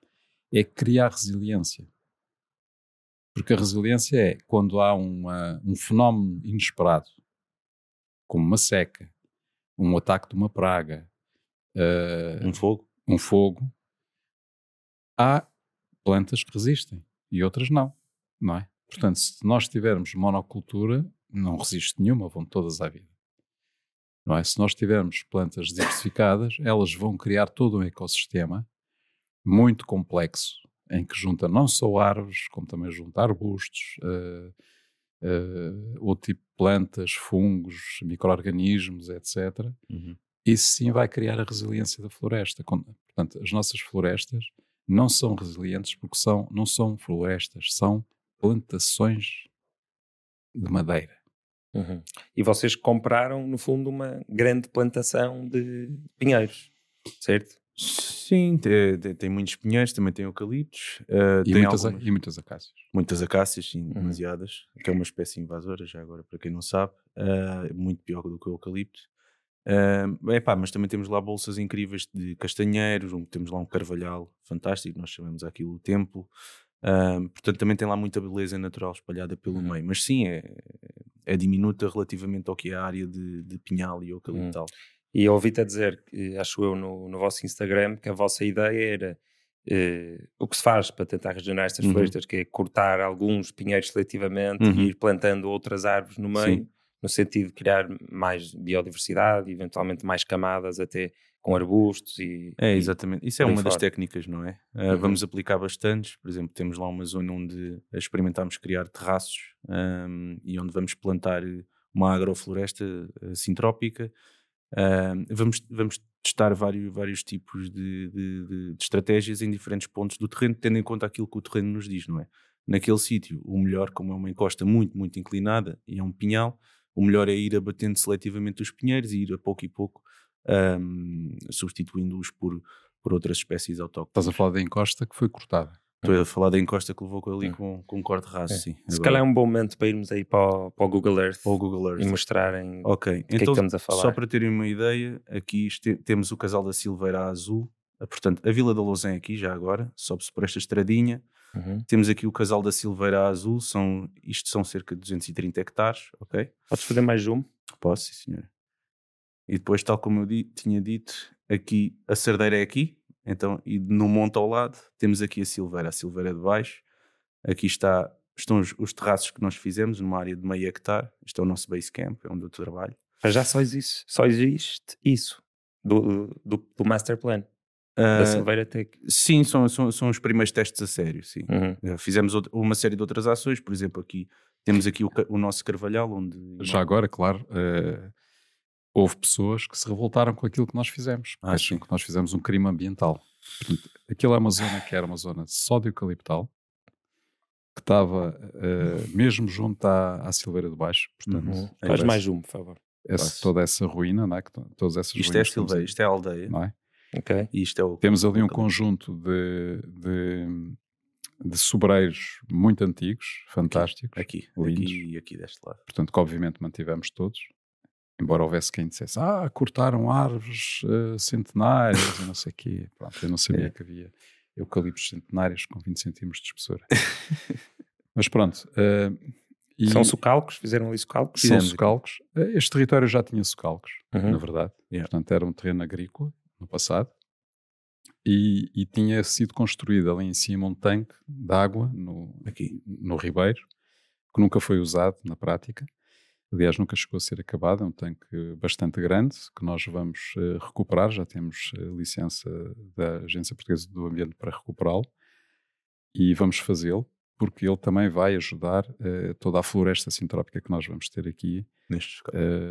Speaker 2: é criar resiliência. Porque a resiliência é quando há uma, um fenómeno inesperado, como uma seca, um ataque de uma praga,
Speaker 3: uh, um fogo,
Speaker 2: um fogo, há plantas que resistem e outras não, não é? Portanto, se nós tivermos monocultura, não resiste nenhuma, vão todas à vida. Não é? Se nós tivermos plantas diversificadas, elas vão criar todo um ecossistema muito complexo, em que junta não só árvores, como também junta arbustos, uh, uh, outro tipo de plantas, fungos, micro-organismos, etc.
Speaker 3: Uhum.
Speaker 2: isso sim vai criar a resiliência da floresta. Portanto, as nossas florestas não são resilientes porque são, não são florestas, são plantações de madeira.
Speaker 1: Uhum. E vocês compraram, no fundo, uma grande plantação de pinheiros, certo?
Speaker 3: Sim, tem, tem, muitos pinheiros, também tem eucaliptos.
Speaker 2: Uh, e,
Speaker 3: tem
Speaker 2: muitas, algumas, e muitas acácias.
Speaker 3: Muitas acácias, sim, uhum. demasiadas. Que é uma espécie invasora, já agora, para quem não sabe. Uh, muito pior do que o eucalipto. Uh, epá, mas também temos lá bolsas incríveis de castanheiros, temos lá um carvalhal fantástico, nós chamamos aquilo o templo. Uh, portanto, também tem lá muita beleza natural espalhada pelo uhum. meio. Mas sim, é, é diminuta relativamente ao que é a área de, de pinhal e eucaliptal. Uhum.
Speaker 1: E ouvi-te a dizer, acho eu, no, no vosso Instagram, que a vossa ideia era uh, o que se faz para tentar regenerar estas uhum. florestas, que é cortar alguns pinheiros seletivamente uhum. e ir plantando outras árvores no meio, Sim. No sentido de criar mais biodiversidade, eventualmente mais camadas até com arbustos e...
Speaker 3: É, exatamente. Isso é uma fora. das técnicas, não é? Uh, uhum. Vamos aplicar bastantes. Por exemplo, temos lá uma zona onde experimentámos criar terraços um, e onde vamos plantar uma agrofloresta uh, sintrópica Uh, vamos, vamos testar vários, vários tipos de, de, de, de, estratégias em diferentes pontos do terreno, tendo em conta aquilo que o terreno nos diz, não é? Naquele sítio, o melhor, como é uma encosta muito, muito inclinada e é um pinhal, o melhor é ir abatendo seletivamente os pinheiros e ir a pouco e pouco um, substituindo-os por, por outras espécies autóctones.
Speaker 2: Estás a falar da encosta que foi cortada.
Speaker 3: Estou a falar da encosta que levou ali com, com um corte raso, é. sim.
Speaker 1: Se Agora. calhar é um bom momento para irmos aí para o, para o Google Earth,
Speaker 3: para o Google Earth.
Speaker 1: e mostrarem
Speaker 3: Ok,
Speaker 1: então, que, é que
Speaker 3: então,
Speaker 1: estamos a falar.
Speaker 3: Só para terem uma ideia, aqui este, temos o casal da Silveira Azul, portanto, a Vila da Lousã é aqui já agora, sobe-se por esta estradinha. Uhum. Temos aqui o casal da Silveira Azul, são, isto são cerca de 230 hectares, ok?
Speaker 1: Podes fazer mais zoom?
Speaker 3: Posso, sim senhor. E depois, tal como eu tinha dito, aqui a Cerdeira é aqui, então, e no monte ao lado temos aqui a Silveira, a Silveira de baixo. Aqui está, estão os, os terraços que nós fizemos numa área de meio hectare. Isto é o nosso base camp, é onde eu trabalho.
Speaker 1: Mas já só existe, só existe isso do, do, do master plan. Uh, da Silveira Tech.
Speaker 3: Sim, são, são, são os primeiros testes a sério, sim. Uhum. Uh, fizemos outra, uma série de outras ações, por exemplo, aqui temos aqui o, o nosso Carvalhal, onde...
Speaker 2: Já agora, claro, uh, houve pessoas que se revoltaram com aquilo que nós fizemos. Ah, acham que nós fizemos um crime ambiental. Portanto, aquilo é uma zona que era uma zona só de eucaliptal, que estava uh, mesmo junto à, à Silveira de Baixo. Portanto,
Speaker 1: uhum. Faz mais um, por favor.
Speaker 2: Essa, toda essa ruína, não é? todas essas
Speaker 3: isto é Silveira, isto é a aldeia.
Speaker 2: Não é?
Speaker 3: Okay. E é o,
Speaker 2: Temos ali um conjunto de, de, de sobreiros muito antigos, fantásticos.
Speaker 3: Aqui, aqui, aqui e aqui deste lado.
Speaker 2: Portanto, que obviamente mantivemos todos embora houvesse quem dissesse, ah, cortaram árvores uh, centenárias e não sei o quê. Pronto, eu não sabia é. que havia eucaliptos centenários com 20 centímetros de espessura. Mas pronto. Uh,
Speaker 1: e São socalcos? Fizeram ali socalcos?
Speaker 2: São socalcos. Uh, este território já tinha socalcos, uhum. na verdade. Yeah. Portanto, era um terreno agrícola no passado. E, e, tinha sido construído ali em cima um tanque de água no, aqui, no Ribeiro, que nunca foi usado na prática. Aliás, nunca chegou a ser acabado, é um tanque bastante grande que nós vamos uh, recuperar. Já temos uh, licença da Agência Portuguesa do Ambiente para recuperá-lo e vamos fazê-lo porque ele também vai ajudar uh, toda a floresta sintrópica que nós vamos ter aqui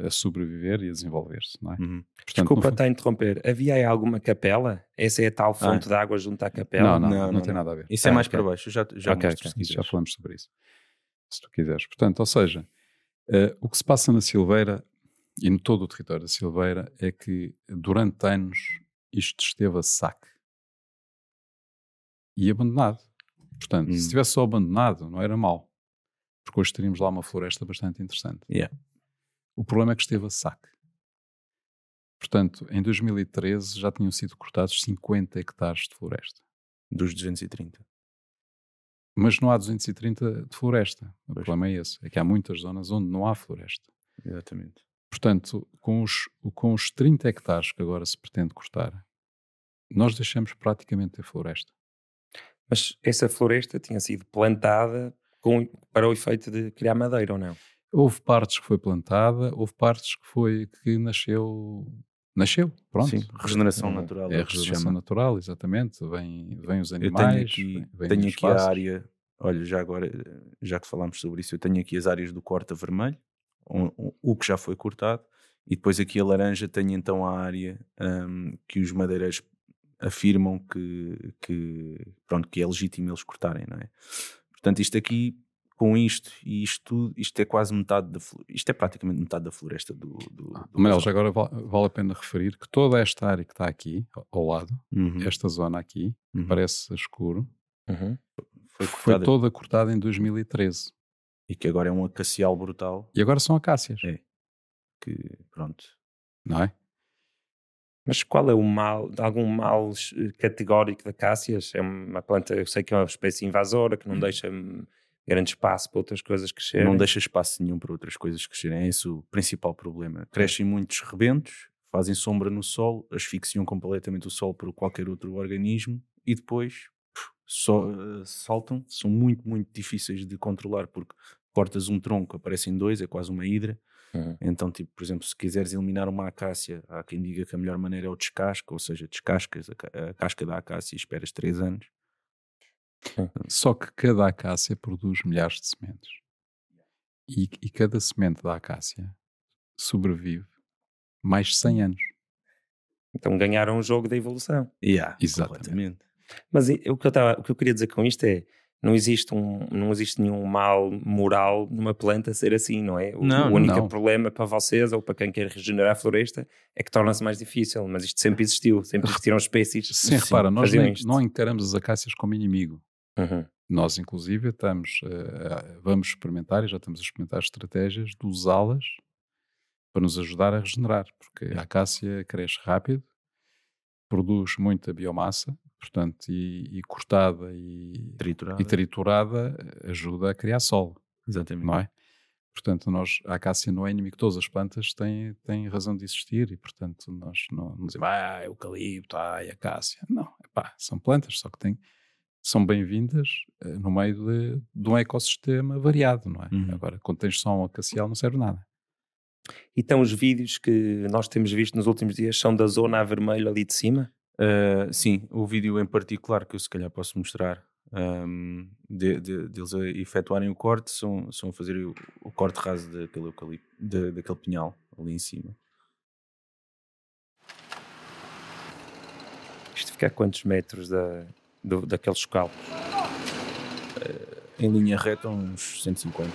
Speaker 2: a sobreviver e a desenvolver-se. É? Uhum.
Speaker 1: Desculpa estar a interromper. Havia aí alguma capela? Essa é a tal fonte ah. de água junto à capela?
Speaker 2: Não, não, não, não, não tem nada a ver.
Speaker 3: Isso é mais okay. para baixo. Já, já, okay, okay.
Speaker 2: já falamos sobre isso. Se tu quiseres. Portanto, ou seja, Uh, o que se passa na Silveira e em todo o território da Silveira é que durante anos isto esteve a saque e abandonado. Portanto, hum. se estivesse só abandonado, não era mal, porque hoje teríamos lá uma floresta bastante interessante.
Speaker 3: Yeah.
Speaker 2: O problema é que esteve a saque. Portanto, em 2013 já tinham sido cortados 50 hectares de floresta.
Speaker 3: Dos 230.
Speaker 2: Mas não há 230 de floresta. O pois. problema é esse. É que há muitas zonas onde não há floresta.
Speaker 3: Exatamente.
Speaker 2: Portanto, com os, com os 30 hectares que agora se pretende cortar, nós deixamos praticamente ter floresta.
Speaker 1: Mas essa floresta tinha sido plantada com, para o efeito de criar madeira ou não?
Speaker 2: Houve partes que foi plantada, houve partes que foi que nasceu nasceu, pronto. Sim,
Speaker 3: regeneração natural.
Speaker 2: É, é regeneração natural, exatamente. Vem, vem os animais.
Speaker 3: Eu tenho aqui, vem, tenho aqui a área, olha, já agora, já que falámos sobre isso, eu tenho aqui as áreas do corta vermelho, o, o que já foi cortado, E depois aqui a laranja tem então a área um, que os madeireiros afirmam que, que, pronto, que é legítimo eles cortarem, não é? Portanto, isto aqui, com isto e isto tudo, isto é quase metade da isto é praticamente metade da floresta do. do,
Speaker 2: Ah,
Speaker 3: do
Speaker 2: agora vale, a pena referir que toda esta área que está aqui, ao- lado,
Speaker 3: Uhum,
Speaker 2: esta zona aqui, que
Speaker 3: uhum.
Speaker 2: parece escuro,
Speaker 1: Uhum.
Speaker 3: foi
Speaker 2: foi toda cortada em 2013.
Speaker 3: e que agora é um acacial brutal
Speaker 2: E agora são acácias,
Speaker 3: É. que, pronto,
Speaker 2: não é?
Speaker 1: Mas qual é o mal, algum mal eh, categórico da cássias? É uma planta, eu sei que é uma espécie invasora que não deixa hum, grande espaço para outras coisas crescerem.
Speaker 3: não deixa espaço nenhum para outras coisas crescerem. É esse o principal problema. Crescem muitos rebentos, fazem sombra no solo, asfixiam completamente o solo por qualquer outro organismo e depois puf, só, eh, saltam. São muito, muito difíceis de controlar porque cortas um tronco, aparecem dois, é quase uma hidra.
Speaker 1: Uhum.
Speaker 3: Então, tipo, por exemplo, se quiseres eliminar uma acácia, há quem diga que a melhor maneira é o descasco, ou seja, descascas a, a casca da acácia e esperas 3 anos.
Speaker 2: Só que cada acácia produz milhares de sementes. E, e cada semente da acácia sobrevive mais 100 anos.
Speaker 1: Então ganharam o jogo da evolução.
Speaker 3: Yeah,
Speaker 2: Exatamente.
Speaker 1: Mas o que, eu tava, o que eu queria dizer com isto é não existe, um, não existe nenhum mal moral numa planta ser assim, não é? O,
Speaker 3: Não,
Speaker 1: o único
Speaker 2: não.
Speaker 1: problema para vocês ou para quem quer regenerar a floresta é que torna-se mais difícil, mas isto sempre existiu, sempre existiram espécies.
Speaker 2: Sim,
Speaker 3: Sim,
Speaker 2: repara, nós nem- não encaramos as acácias como inimigo.
Speaker 1: Uhum.
Speaker 2: Nós, inclusive, estamos, a- vamos experimentar e já estamos a experimentar estratégias de usá-las para nos ajudar a regenerar, porque a acácia cresce rápido, produz muita biomassa, portanto, e, e cortada e,
Speaker 3: Triturada.
Speaker 2: e triturada eh, ajuda a criar solo,
Speaker 3: Exatamente.
Speaker 2: não é? Portanto, nós, a acácia não é inimigo, todas as plantas têm, têm razão de existir e, portanto, nós não, não dizemos, ah, eucalipto, ah, acácia. Não, epá, são plantas, só que têm, são bem-vindas eh, no meio de, de um ecossistema variado, não é?
Speaker 3: Uhum.
Speaker 2: Agora, quando tens só um acacial, não serve nada.
Speaker 1: Então os vídeos que nós temos visto nos últimos dias são da zona a vermelho ali de cima?
Speaker 3: Uh, sim, o vídeo em particular que eu se calhar posso mostrar um, de, de- deles a efetuarem o corte são, são a fazer o, o corte raso daquele, eucalipto, da- daquele pinhal ali em cima.
Speaker 1: Isto fica a quantos metros da, do, daquele escalo?
Speaker 3: Em linha reta, uns 150.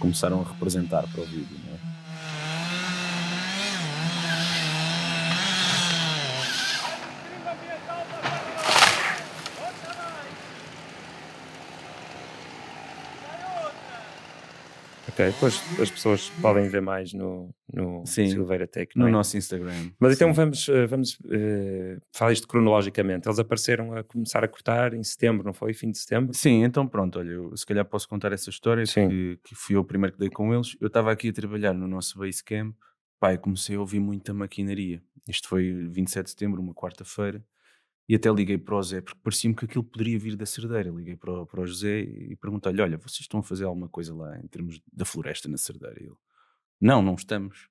Speaker 3: Começaram a representar para o vídeo, não é?
Speaker 1: Ok, depois as pessoas podem ver mais no, no
Speaker 3: Sim,
Speaker 1: Silveira Tech.
Speaker 3: No
Speaker 1: é?
Speaker 3: nosso Instagram.
Speaker 1: Mas então
Speaker 3: Sim.
Speaker 1: vamos, eh, vamos eh, falar isto cronologicamente. Eles apareceram a começar a cortar em setembro, não foi? Fim de setembro?
Speaker 3: Sim, então pronto, olha, eu se calhar posso contar essa história,
Speaker 1: Sim.
Speaker 3: que, que fui eu o primeiro que dei com eles. Eu estava aqui a trabalhar no nosso base camp, pá, e comecei a ouvir muita maquinaria. Isto foi 27 de setembro, uma quarta-feira, e até liguei para o Zé, porque parecia-me que aquilo poderia vir da Cerdeira. Liguei para, o- para o José e perguntei-lhe, olha, vocês estão a fazer alguma coisa lá em termos da floresta na Cerdeira? E ele, não, não estamos.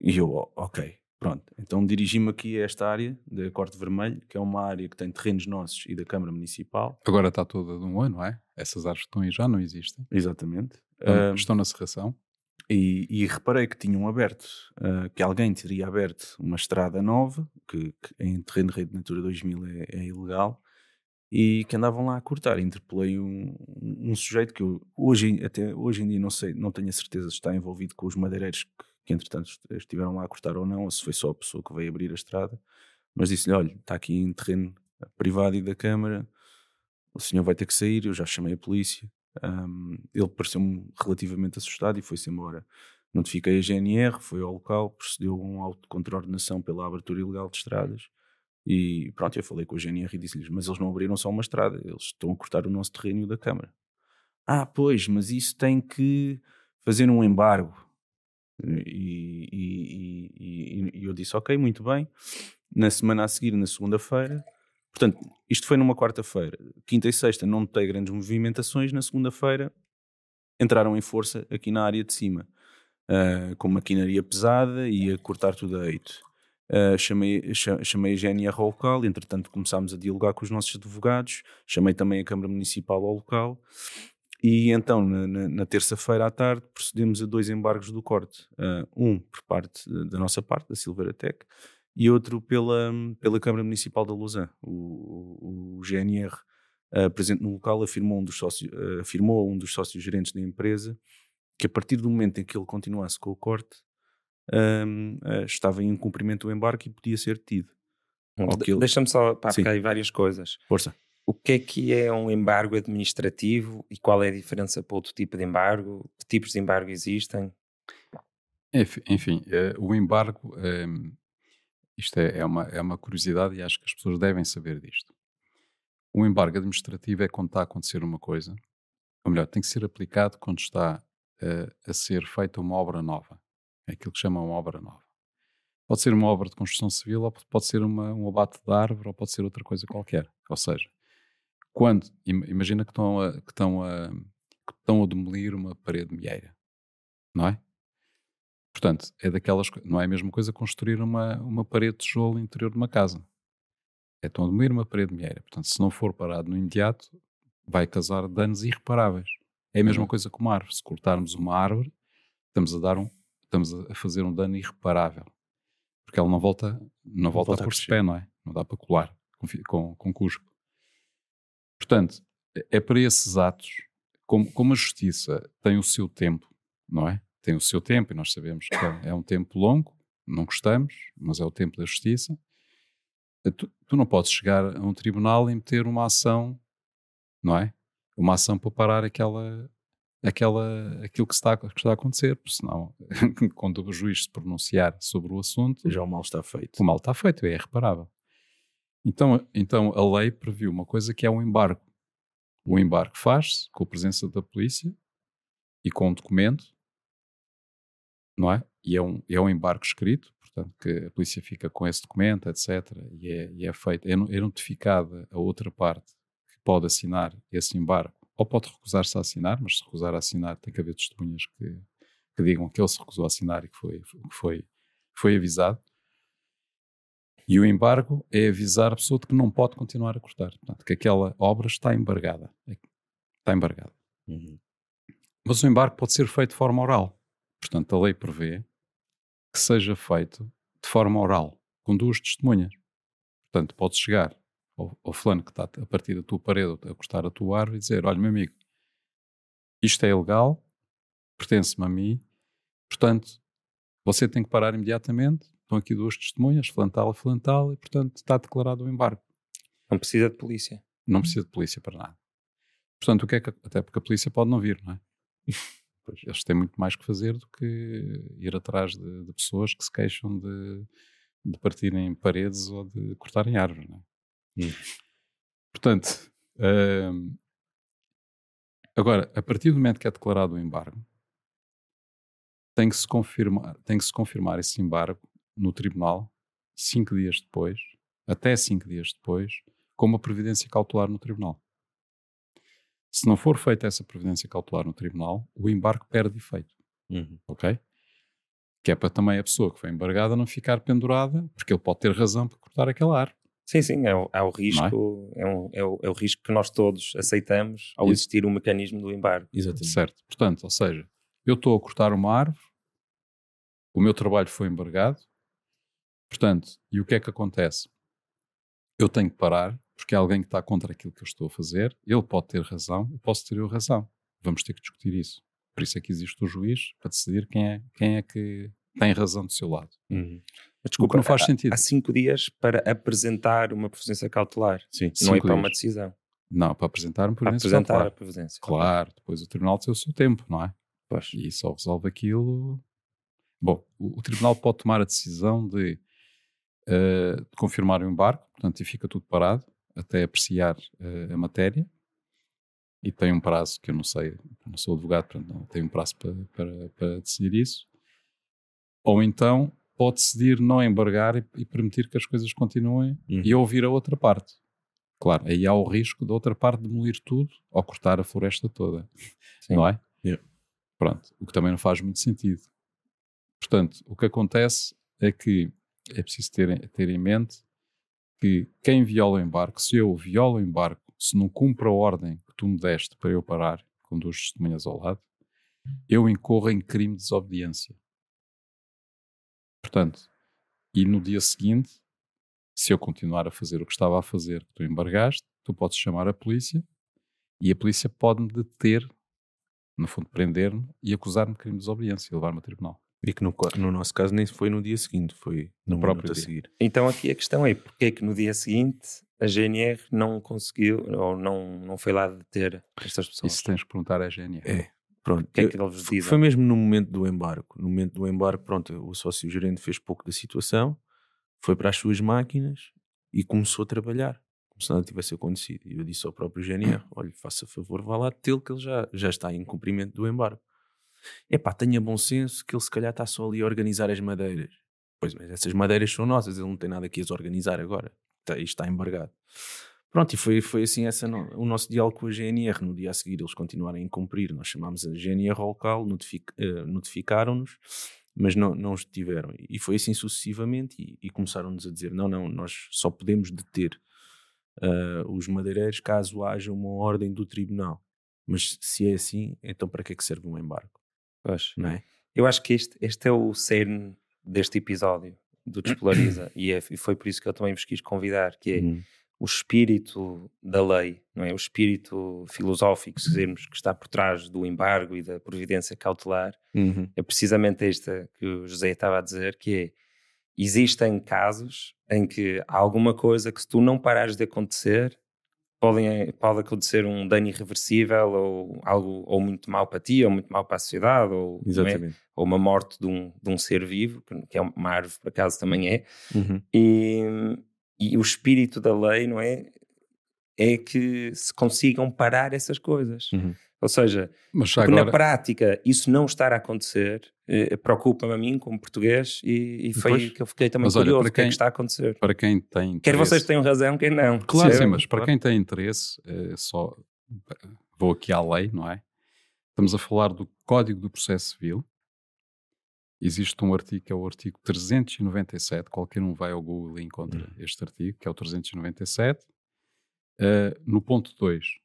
Speaker 3: E eu, "Oh, ok, pronto. Então dirigi-me aqui a esta área da Corte Vermelho, que é uma área que tem terrenos nossos e da Câmara Municipal.
Speaker 2: Agora está toda de um ano, não é? Essas árvores que estão aí já não existem.
Speaker 3: Exatamente.
Speaker 2: Estão,
Speaker 3: Ah,
Speaker 2: estão na serração.
Speaker 3: E, e reparei que tinham aberto, ah, que alguém teria aberto uma estrada nova, que, que em terreno de rede de Natura 2000 é, é ilegal, e que andavam lá a cortar. Interpelei um, um sujeito que eu hoje, até hoje em dia não sei, não tenho a certeza se está envolvido com os madeireiros que, que entretanto est- estiveram lá a cortar ou não, ou se foi só a pessoa que veio abrir a estrada, mas disse-lhe, olha, está aqui em terreno privado e da Câmara, o senhor vai ter que sair, eu já chamei a polícia. Ahm, ele pareceu-me relativamente assustado e foi-se embora. Notifiquei a GNR, foi ao local, procedeu um auto de contraordenação pela abertura ilegal de estradas e pronto, eu falei com a GNR e disse-lhes, mas eles não abriram só uma estrada, eles estão a cortar o nosso terreno e da Câmara. Ah, pois, mas isso tem que fazer um embargo. E- e- e- e eu disse, ok, muito bem. Na semana a seguir, na segunda-feira, portanto, isto foi numa quarta-feira. Quinta e sexta não notei grandes movimentações, na segunda-feira entraram em força aqui na área de cima, uh, com maquinaria pesada e a cortar tudo a eito. Uh, chamei, chamei a GNR ao local, entretanto começámos a dialogar com os nossos advogados, chamei também a Câmara Municipal ao local e então na, na, na terça-feira à tarde procedemos a dois embargos do corte, uh, um por parte da nossa parte, da Silveira Tech, e outro pela, pela Câmara Municipal da Lausanne. O, o, o GNR uh, presente no local afirmou um, dos sócios, uh, afirmou um dos sócios gerentes da empresa que a partir do momento em que ele continuasse com o corte uh, estava em cumprimento do embarque e podia ser detido.
Speaker 1: Ele... Deixa-me só para aí várias coisas.
Speaker 3: Força.
Speaker 1: O que é que é um embargo administrativo e qual é a diferença para outro tipo de embargo? Que tipos de embargo existem?
Speaker 2: Enfim, eh, o embargo, ehm, isto é, é, uma, é uma curiosidade e acho que as pessoas devem saber disto. O embargo administrativo é quando está a acontecer uma coisa, ou melhor, tem que ser aplicado quando está uh, a ser feita uma obra nova. É aquilo que chamam obra nova. Pode ser uma obra de construção civil, ou pode ser uma, um abate de árvore, ou pode ser outra coisa qualquer. Ou seja, quando, imagina que estão a, que estão a, que estão a demolir uma parede de milheira, não é? Portanto, é daquelas, não é a mesma coisa construir uma, uma parede de tijolo interior de uma casa é estão a demolir uma parede de milheira. Portanto, se não for parado no imediato, vai causar danos irreparáveis. É a mesma uhum. coisa com uma árvore. Se cortarmos uma árvore, estamos a dar um, estamos a fazer um dano irreparável. Porque ela não volta, não volta, volta a pôr-se pé, não é? Não dá para colar com, com, com cuspo. Portanto, é, é para esses atos, como, como a justiça tem o seu tempo, não é? Tem o seu tempo e nós sabemos que é, é um tempo longo, não gostamos, mas é o tempo da justiça. Tu, tu, não podes chegar a um tribunal e meter uma ação, não é? Uma ação para parar aquela, aquela, aquilo que está, que está a acontecer, porque senão, quando o juiz se pronunciar sobre o assunto.
Speaker 3: Já o mal está feito.
Speaker 2: O mal está feito, é irreparável. Então, então a lei previu uma coisa que é um embargo. O embargo faz-se com a presença da polícia e com um documento, não é? E é um, é um embargo escrito, portanto, que a polícia fica com esse documento, etc. E é, e é feito, é, é notificada a outra parte que pode assinar esse embargo, ou pode recusar-se a assinar, mas se recusar a assinar tem que haver testemunhas que, que digam que ele se recusou a assinar e que foi, que foi, foi avisado. E o embargo é avisar a pessoa de que não pode continuar a cortar, portanto, que aquela obra está embargada. Está embargada. Uhum. Mas o embargo pode ser feito de forma oral. Portanto, a lei prevê que seja feito de forma oral, com duas testemunhas. Portanto, podes chegar ao, ao fulano que está a partir da tua parede a cortar a tua árvore e dizer: Olha, meu amigo, isto é ilegal, pertence-me a mim, portanto, você tem que parar imediatamente. Estão aqui duas testemunhas, fulano tal, fulano tal, e portanto está declarado o embargo.
Speaker 1: Não precisa de polícia.
Speaker 2: Não precisa de polícia para nada. Portanto, o que é que, até porque a polícia pode não vir, não é? Pois, eles têm muito mais que fazer do que ir atrás de, de pessoas que se queixam de, de partirem paredes ou de cortarem árvores. É? hum. Portanto, hum, agora, a partir do momento que é declarado o embargo, tem que se confirmar, tem que se confirmar esse embargo no tribunal cinco dias depois, até cinco dias depois, com uma previdência cautelar no tribunal. Se não for feita essa providência cautelar no tribunal, o embargo perde efeito. Uhum. Ok? Que é para também a pessoa que foi embargada não ficar pendurada, porque ele pode ter razão para cortar aquela árvore.
Speaker 1: Sim, sim, é o, é o risco, é? É, um, é, o, é o risco que nós todos aceitamos ao Isso. existir um mecanismo do embargo.
Speaker 2: Exatamente. Certo. Portanto, ou seja, eu estou a cortar uma árvore, o meu trabalho foi embargado, portanto, e o que é que acontece? Eu tenho que parar, porque é alguém que está contra aquilo que eu estou a fazer, ele pode ter razão, eu posso ter eu razão. Vamos ter que discutir isso. Por isso é que existe o juiz para decidir quem é, quem é que tem razão do seu lado. Uhum.
Speaker 1: Mas, desculpa, não faz há, sentido. Há cinco dias para apresentar uma previdência cautelar. Sim, não é para dias. uma decisão.
Speaker 2: Não, para apresentar uma previdência
Speaker 1: para apresentar
Speaker 2: cautelar.
Speaker 1: a previdência.
Speaker 2: Claro, depois o tribunal tem o seu tempo, não é? Pois. E só resolve aquilo. Bom, o, o tribunal pode tomar a decisão de, uh, de confirmar o embargo, portanto, e fica tudo parado até apreciar uh, a matéria e tem um prazo que eu não sei, não sou advogado, portanto não tenho um prazo para, para, para decidir isso. Ou então pode decidir não embargar e, e permitir que as coisas continuem uhum. e ouvir a outra parte. Claro, aí há o risco da outra parte demolir tudo ou cortar a floresta toda, Sim. não é?
Speaker 3: Yeah.
Speaker 2: Pronto, o que também não faz muito sentido. Portanto, o que acontece é que é preciso ter, ter em mente que quem viola o embarque, se eu violo o embarque, se não cumpro a ordem que tu me deste para eu parar, com duas testemunhas ao lado, eu incorro em crime de desobediência. Portanto, e no dia seguinte, se eu continuar a fazer o que estava a fazer, que tu embargaste, tu podes chamar a polícia e a polícia pode-me deter, no fundo, prender-me e acusar-me de crime de desobediência e levar-me a tribunal.
Speaker 3: E que no, no, nosso caso nem foi no dia seguinte, foi no,
Speaker 2: No próprio
Speaker 3: minuto a
Speaker 2: dia.
Speaker 3: seguir.
Speaker 1: Então aqui a questão é porque é que no dia seguinte a GNR não conseguiu ou não, não foi lá deter estas pessoas?
Speaker 2: Isso tens que perguntar à GNR.
Speaker 3: É, pronto.
Speaker 1: Que é que eles
Speaker 3: Foi-
Speaker 1: dizem?
Speaker 3: Foi mesmo no momento do embarque. No momento do embarque, pronto, o sócio-gerente fez pouco da situação, foi para as suas máquinas e começou a trabalhar, como se nada tivesse acontecido. E eu disse ao próprio GNR: olha, faça favor, vá lá tê-lo, que ele já, já está em cumprimento do embarque. Epá, tenha bom senso que ele se calhar está só ali a organizar as madeiras. Pois, mas essas madeiras são nossas, ele não tem nada que as organizar agora. Está, isto está embargado. Pronto, e foi, foi assim essa no- o nosso diálogo com a GNR. No dia a seguir eles continuaram a incumprir. Nós chamámos a GNR ao local, notific- eh, notificaram-nos, mas não, não os detiveram. E foi assim sucessivamente e, e começaram-nos a dizer, não, não, nós só podemos deter ah, os madeireiros caso haja uma ordem do tribunal. Mas se é assim, então para que é que serve um embargo?
Speaker 1: Pois.
Speaker 3: Não é?
Speaker 1: Eu acho que este, este é o cerne deste episódio do Despolariza e, é- e foi por isso que eu também vos quis convidar, que é
Speaker 3: Uhum.
Speaker 1: o espírito da lei, não é? O espírito filosófico, se quisermos, que está por trás do embargo e da providência cautelar,
Speaker 3: Uhum.
Speaker 1: é precisamente esta que o José estava a dizer, que é, existem casos em que há alguma coisa que se tu não parares de acontecer, podem, pode acontecer um dano irreversível ou algo ou muito mal para ti, ou muito mal para a sociedade, ou, é? Ou uma morte de um, de um ser vivo, que- é uma árvore por acaso também é,
Speaker 3: Uhum.
Speaker 1: e, e o espírito da lei, não é? É que se consigam parar essas coisas.
Speaker 3: Uhum.
Speaker 1: Ou seja,
Speaker 2: Mas
Speaker 1: porque na
Speaker 2: agora,
Speaker 1: prática isso não estar a acontecer eh, preocupa-me a mim como português e, e foi
Speaker 2: Pois.
Speaker 1: que eu fiquei também
Speaker 2: Mas olha,
Speaker 1: curioso
Speaker 2: para
Speaker 1: o que é
Speaker 2: quem-
Speaker 1: que está a acontecer.
Speaker 2: para quem tem
Speaker 1: Quer
Speaker 2: interesse,
Speaker 1: vocês tenham razão, quer não.
Speaker 2: Claro, sim, mas para
Speaker 3: Claro.
Speaker 2: quem tem interesse, é só vou aqui à lei, não é? Estamos a falar do Código do Processo Civil. Existe um artigo que é o artigo 397, qualquer um vai ao Google e encontra este artigo, que é o 397, eh, no ponto 2,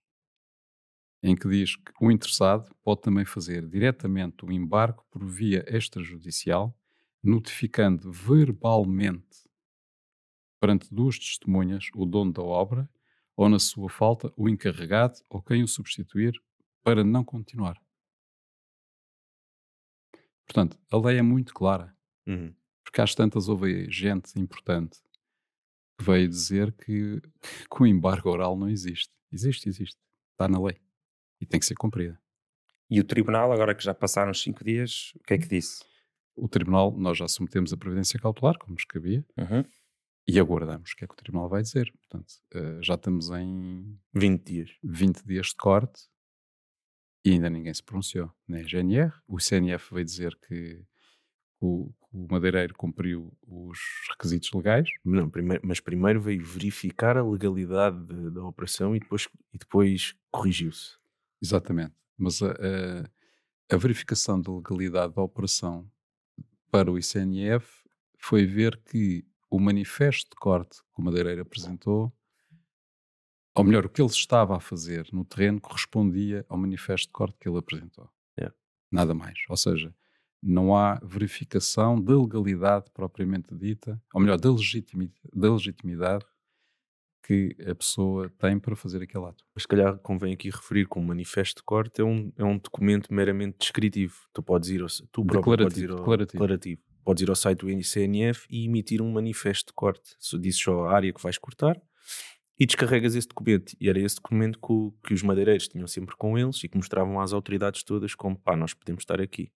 Speaker 2: em que diz que o interessado pode também fazer diretamente o embarque por via extrajudicial, notificando verbalmente perante duas testemunhas o dono da obra ou, na sua falta, o encarregado ou quem o substituir para não continuar. Portanto, a lei é muito clara,
Speaker 3: Uhum.
Speaker 2: porque às tantas houve gente importante que veio dizer que, que o embargo oral não existe. Existe, existe. Está na lei. E tem que ser cumprida.
Speaker 1: E o tribunal, agora que já passaram os cinco dias, o que é que disse?
Speaker 2: O tribunal, nós já submetemos a previdência cautelar, como nos cabia,
Speaker 1: Uhum.
Speaker 2: e aguardamos o que é que o tribunal vai dizer. Portanto, eh, já estamos em
Speaker 3: 20 dias.
Speaker 2: 20 dias de corte e ainda ninguém se pronunciou. Nem a GNR. O CNF veio dizer que o, o madeireiro cumpriu os requisitos legais.
Speaker 3: Não, primeiro, mas primeiro veio verificar a legalidade de- da operação e depois, e depois corrigiu-se.
Speaker 2: Exatamente. Mas a, a- a verificação da legalidade da operação para o ICNF foi ver que o manifesto de corte que o madeireiro apresentou, ou melhor, o que ele estava a fazer no terreno correspondia ao manifesto de corte que ele apresentou.
Speaker 3: Yeah.
Speaker 2: Nada mais. Ou seja, não há verificação da legalidade propriamente dita, ou melhor, da legitimidade, da legitimidade que a pessoa tem para fazer aquele ato.
Speaker 3: Mas se calhar convém aqui referir que um manifesto de corte é um, é um documento meramente descritivo. Tu podes ir ao, tu próprio podes ir ao,
Speaker 2: declarativo.
Speaker 3: declarativo. Podes ir ao site do ICNF e emitir um manifesto de corte. Dizes só a área que vais cortar e descarregas esse documento. E era esse documento que, que os madeireiros tinham sempre com eles e que mostravam às autoridades todas como pá, nós podemos estar aqui.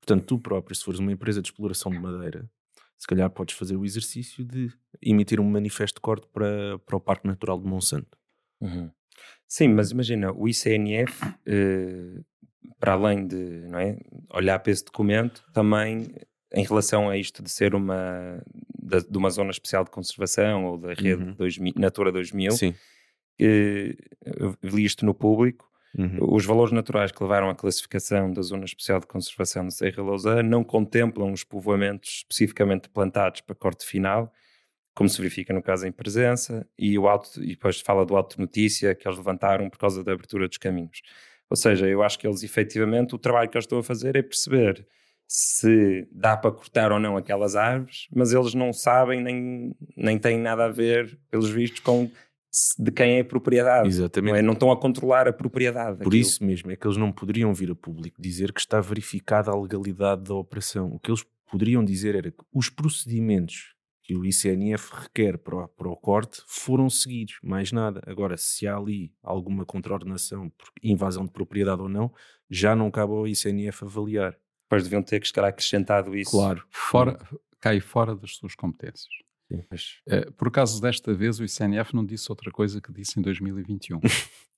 Speaker 3: Portanto, tu próprio, se fores uma empresa de exploração de madeira, se calhar podes fazer o exercício de emitir um manifesto de corte para, para o Parque Natural de Monsanto.
Speaker 1: Uhum. Sim, mas imagina, o ICNF, eh, para além de não é, olhar para esse documento, também em relação a isto de ser uma, da- de uma zona especial de conservação ou da rede
Speaker 3: Uhum.
Speaker 1: 2000, Natura 2000,
Speaker 3: Sim.
Speaker 1: eh, eu li isto no público, Uhum. Os valores naturais que levaram à classificação da Zona Especial de Conservação da Serra Lousã não contemplam os povoamentos especificamente plantados para corte final, como se verifica no caso em presença, e, o auto, e depois fala do auto notícia que eles levantaram por causa da abertura dos caminhos. Ou seja, eu acho que eles efetivamente, o trabalho que eles estão a fazer é perceber se dá para cortar ou não aquelas árvores, mas eles não sabem nem, nem têm nada a ver, pelos vistos, com de quem é a propriedade. Exatamente. Não, é? não estão a controlar a propriedade.
Speaker 3: Por isso mesmo é que eles não poderiam vir a público dizer que está verificada a legalidade da operação. O que eles poderiam dizer era que os procedimentos que o ICNF requer para o, para o corte foram seguidos, mais nada. Agora, se há ali alguma contraordenação por invasão de propriedade ou não, já não cabe ao ICNF avaliar.
Speaker 1: Depois deviam ter que estar acrescentado isso.
Speaker 2: Claro, fora, cai fora das suas competências. Sim, mas... Eh, por acaso, desta vez, o ICNF não disse outra coisa que disse em 2021.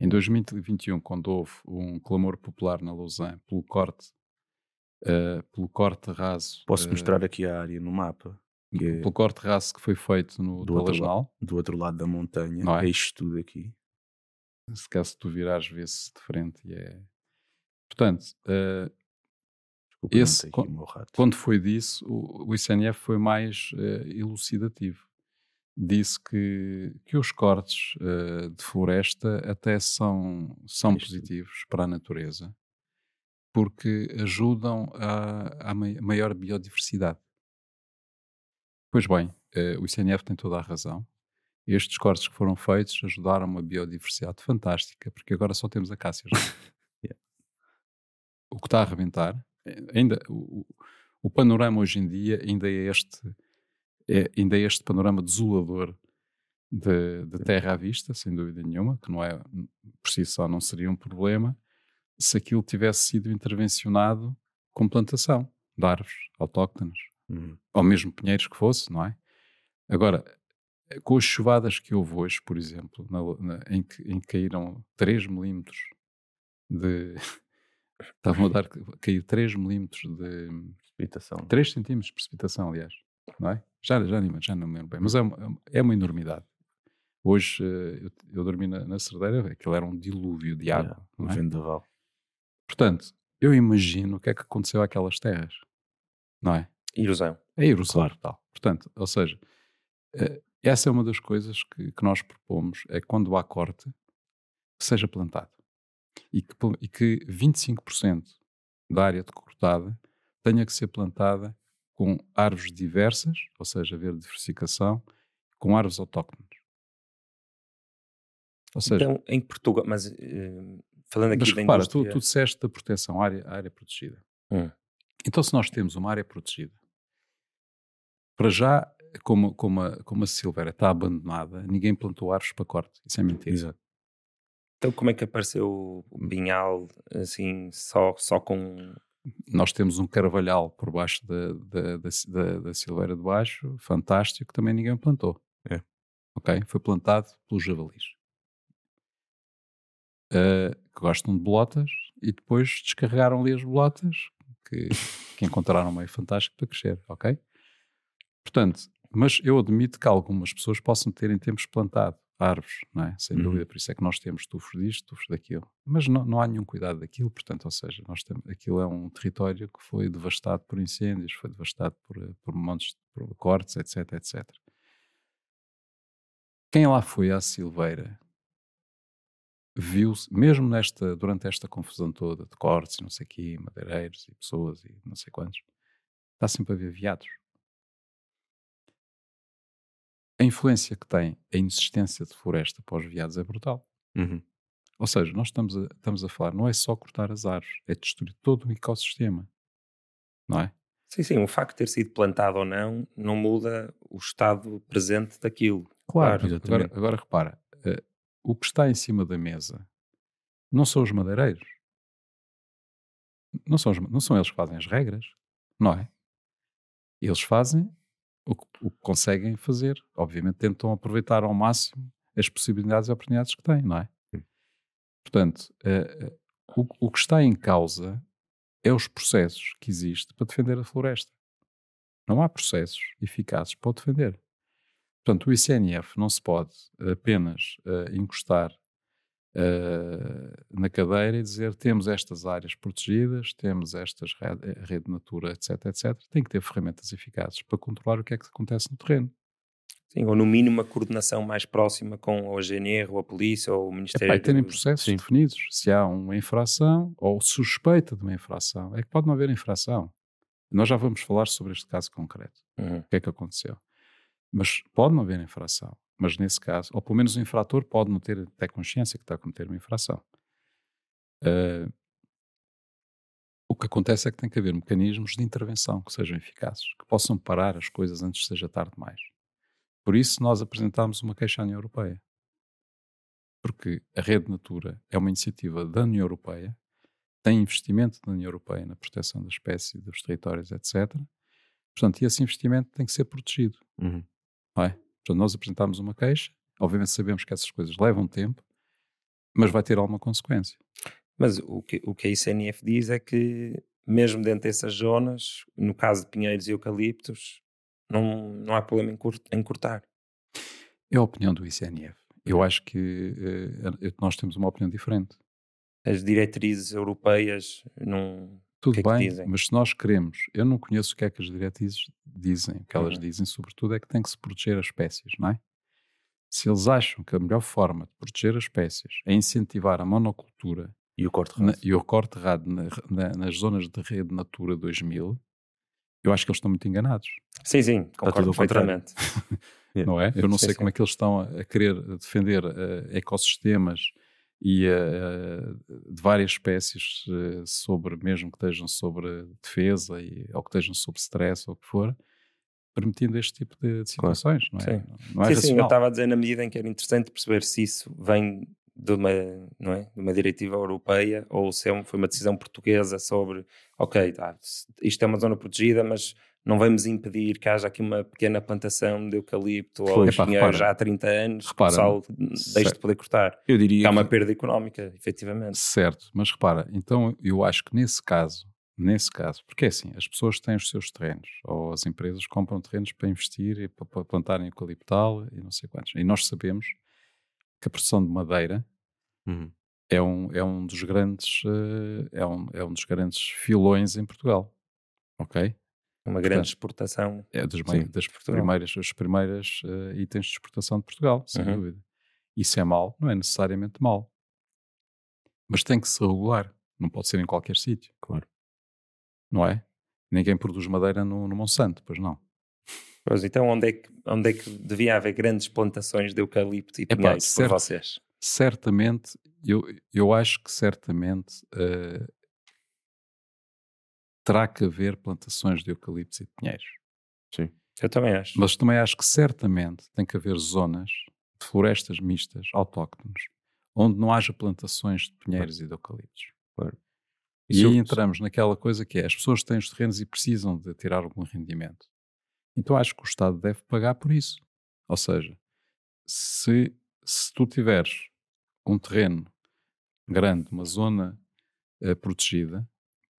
Speaker 2: em 2021, quando houve um clamor popular na Lausanne pelo corte, uh, pelo corte raso.
Speaker 3: Posso uh, mostrar aqui a área no mapa?
Speaker 2: É pelo corte raso que foi feito no
Speaker 3: do outro, lado, do outro lado da montanha, não é? isto tudo aqui.
Speaker 2: Se caso tu virares, vê-se de frente e é. Portanto, uh, Desculpa, esse, quando foi disso, o, o ICNF foi mais uh, elucidativo. Disse que, que os cortes uh, de floresta até são, são positivos para a natureza, porque ajudam a, a maior biodiversidade. Pois bem, uh, o ICNF tem toda a razão. Estes cortes que foram feitos ajudaram uma biodiversidade fantástica, porque agora só temos acácias. yeah. O que está a arrebentar, ainda o, o, panorama hoje em dia ainda é este, é, ainda é este panorama desolador de, de, terra à vista, sem dúvida nenhuma, que não é, por si só não seria um problema se aquilo tivesse sido intervencionado com plantação de árvores autóctonas uhum. ou mesmo pinheiros que fosse, não é? Agora, com as chuvadas que houve hoje, por exemplo, na, na, em, que, em que caíram 3 milímetros de. Estavam a dar cair 3 milímetros de precipitação. 3 centímetros de precipitação, aliás, não é? Já, já, já não me lembro bem, mas é uma, é uma enormidade. Hoje eh, eu, eu dormi na, na Cerdeira, aquilo era um dilúvio de água. Yeah, um é? vendaval. Portanto, eu imagino o que é que aconteceu àquelas terras, não é?
Speaker 1: Erosão.
Speaker 2: É erosão claro. total. Portanto, ou seja, eh, essa é uma das coisas que, que nós propomos, é quando há corte, seja plantado. E que, e que 25% da área cortada tenha que ser plantada com árvores diversas, ou seja, haver diversificação, com árvores autóctones.
Speaker 1: Ou seja, então, em Portugal, mas uh, falando aqui
Speaker 2: mas da repara, indústria... tu, tu disseste da proteção, área, área protegida. Hum. Então, se nós temos uma área protegida para já, como, como, a, como a Silveira está abandonada, ninguém plantou árvores para corte. Isso é mentira. Exato.
Speaker 1: Então, como é que apareceu o Binhal assim, só, só com.
Speaker 2: Nós temos um carvalhal por baixo da, da, da, da, da Silveira de Baixo, fantástico, que também ninguém plantou. É. Ok? Foi plantado pelos javalis. Uh, que gostam de bolotas e depois descarregaram ali as bolotas que, que encontraram meio fantástico para crescer, ok? Portanto, mas eu admito que algumas pessoas possam ter em tempos plantado árvores, não é? Sem uhum. dúvida, por isso é que nós temos tufos disto, tufos daquilo. Mas não, não há nenhum cuidado daquilo, portanto, ou seja, nós temos, aquilo é um território que foi devastado por incêndios, foi devastado por, por montes, por cortes, etc, etc. Quem lá foi à Silveira viu mesmo nesta, durante esta confusão toda de cortes e não sei o quê, madeireiros e pessoas e não sei quantos, está sempre a haver viados a influência que tem a inexistência de floresta para os veados é brutal. Uhum. Ou seja, nós estamos a, estamos a falar, não é só cortar as árvores, é destruir todo o ecossistema. Não é?
Speaker 1: Sim, sim, o facto de ter sido plantado ou não não muda o estado presente daquilo.
Speaker 2: Claro, claro agora, agora, repara, uh, o que está em cima da mesa não são os madeireiros. Não são, os, não são eles que fazem as regras, não é? Eles fazem o que, o que conseguem fazer. Obviamente tentam aproveitar ao máximo as possibilidades e oportunidades que têm, não é? Portanto, uh, o, o, que está em causa é os processos que existem para defender a floresta. Não há processos eficazes para o defender. Portanto, o ICNF não se pode apenas uh, encostar uh, na cadeira e dizer temos estas áreas protegidas, temos estas rede, a rede Natura, etc, etc. Tem que ter ferramentas eficazes para controlar o que é que acontece no terreno.
Speaker 1: Sim, ou no mínimo uma coordenação mais próxima com a GNR, ou a polícia, ou o Ministério...
Speaker 2: É, pá, terem processos Sim. definidos. Se há uma infração, ou suspeita de uma infração. É que pode não haver infração. Nós já vamos falar sobre este caso concreto. Uhum. O que é que aconteceu. Mas pode não haver infração. Mas nesse caso, ou pelo menos o infrator pode não ter até consciência que está a cometer uma infração. Uh, o que acontece é que tem que haver mecanismos de intervenção que sejam eficazes, que possam parar as coisas antes que seja tarde demais. Por isso, nós apresentámos uma queixa à União Europeia. Porque a Rede Natura é uma iniciativa da União Europeia, tem investimento da União Europeia na proteção da espécie, dos territórios, etc. Portanto, esse investimento tem que ser protegido. Uhum. Não é? Portanto, nós apresentámos uma queixa, obviamente sabemos que essas coisas levam tempo, mas vai ter alguma consequência.
Speaker 1: Mas o que, o que a ICNF diz é que, mesmo dentro dessas zonas, no caso de pinheiros e eucaliptos, não, não há problema em cortar.
Speaker 2: É a opinião do ICNF. Eu acho que uh, nós temos uma opinião diferente.
Speaker 1: As diretrizes europeias não.
Speaker 2: Tudo
Speaker 1: que
Speaker 2: é bem, que mas se nós queremos, eu não conheço o que é que as diretrizes dizem. O que elas uhum. dizem, sobretudo, é que tem que se proteger as espécies, não é? Se eles acham que a melhor forma de proteger as espécies é incentivar a monocultura
Speaker 3: e o corte errado, na,
Speaker 2: e o corte errado na, na, nas zonas de rede Natura 2000, eu acho que eles estão muito enganados.
Speaker 1: Sim, sim, concordo perfeitamente.
Speaker 2: não é? Eu não sim, sei sim. como é que eles estão a querer defender uh, ecossistemas e uh, de várias espécies uh, sobre, mesmo que estejam sobre defesa e, ou que estejam sob stress ou o que for, permitindo este tipo de, de situações, claro. não é?
Speaker 1: Sim, não é sim, sim, eu estava a dizer na medida em que era interessante perceber se isso vem de uma, não é? de uma diretiva europeia ou se é foi uma decisão portuguesa sobre, ok, tá, isto é uma zona protegida, mas não vamos impedir que haja aqui uma pequena plantação de eucalipto ou de pinheiro já há 30 anos, repara, que o pessoal deixe de poder cortar. Eu diria que há uma perda económica, efetivamente.
Speaker 2: Certo, mas repara, então eu acho que nesse caso, nesse caso, porque é assim, as pessoas têm os seus terrenos, ou as empresas compram terrenos para investir e para plantarem eucaliptal e não sei quantos. E nós sabemos que a produção de madeira uhum. é, um, é um dos grandes uh, é, um, é um dos grandes filões em Portugal. Ok?
Speaker 1: Uma grande exportação.
Speaker 2: É dos, sim, das primeiras, os primeiros uh, itens de exportação de Portugal, sem uhum. dúvida. Isso é mau? Não é necessariamente mau. Mas tem que se regular. Não pode ser em qualquer sítio.
Speaker 3: Claro.
Speaker 2: Não é? Ninguém produz madeira no, no Monsanto, pois não.
Speaker 1: Pois então, onde é, que, onde é que devia haver grandes plantações de eucalipto e pinheiros por vocês?
Speaker 2: Certamente, eu, eu acho que certamente uh, terá que haver plantações de eucaliptos e de pinheiros.
Speaker 1: Sim, eu também acho.
Speaker 2: Mas também acho que certamente tem que haver zonas de florestas mistas, autóctones, onde não haja plantações de pinheiros claro. e de eucaliptos. Claro. E, e aí entramos naquela coisa que é, as pessoas têm os terrenos e precisam de tirar algum rendimento. Então acho que o Estado deve pagar por isso. Ou seja, se, se tu tiveres um terreno grande, uma zona uh, protegida,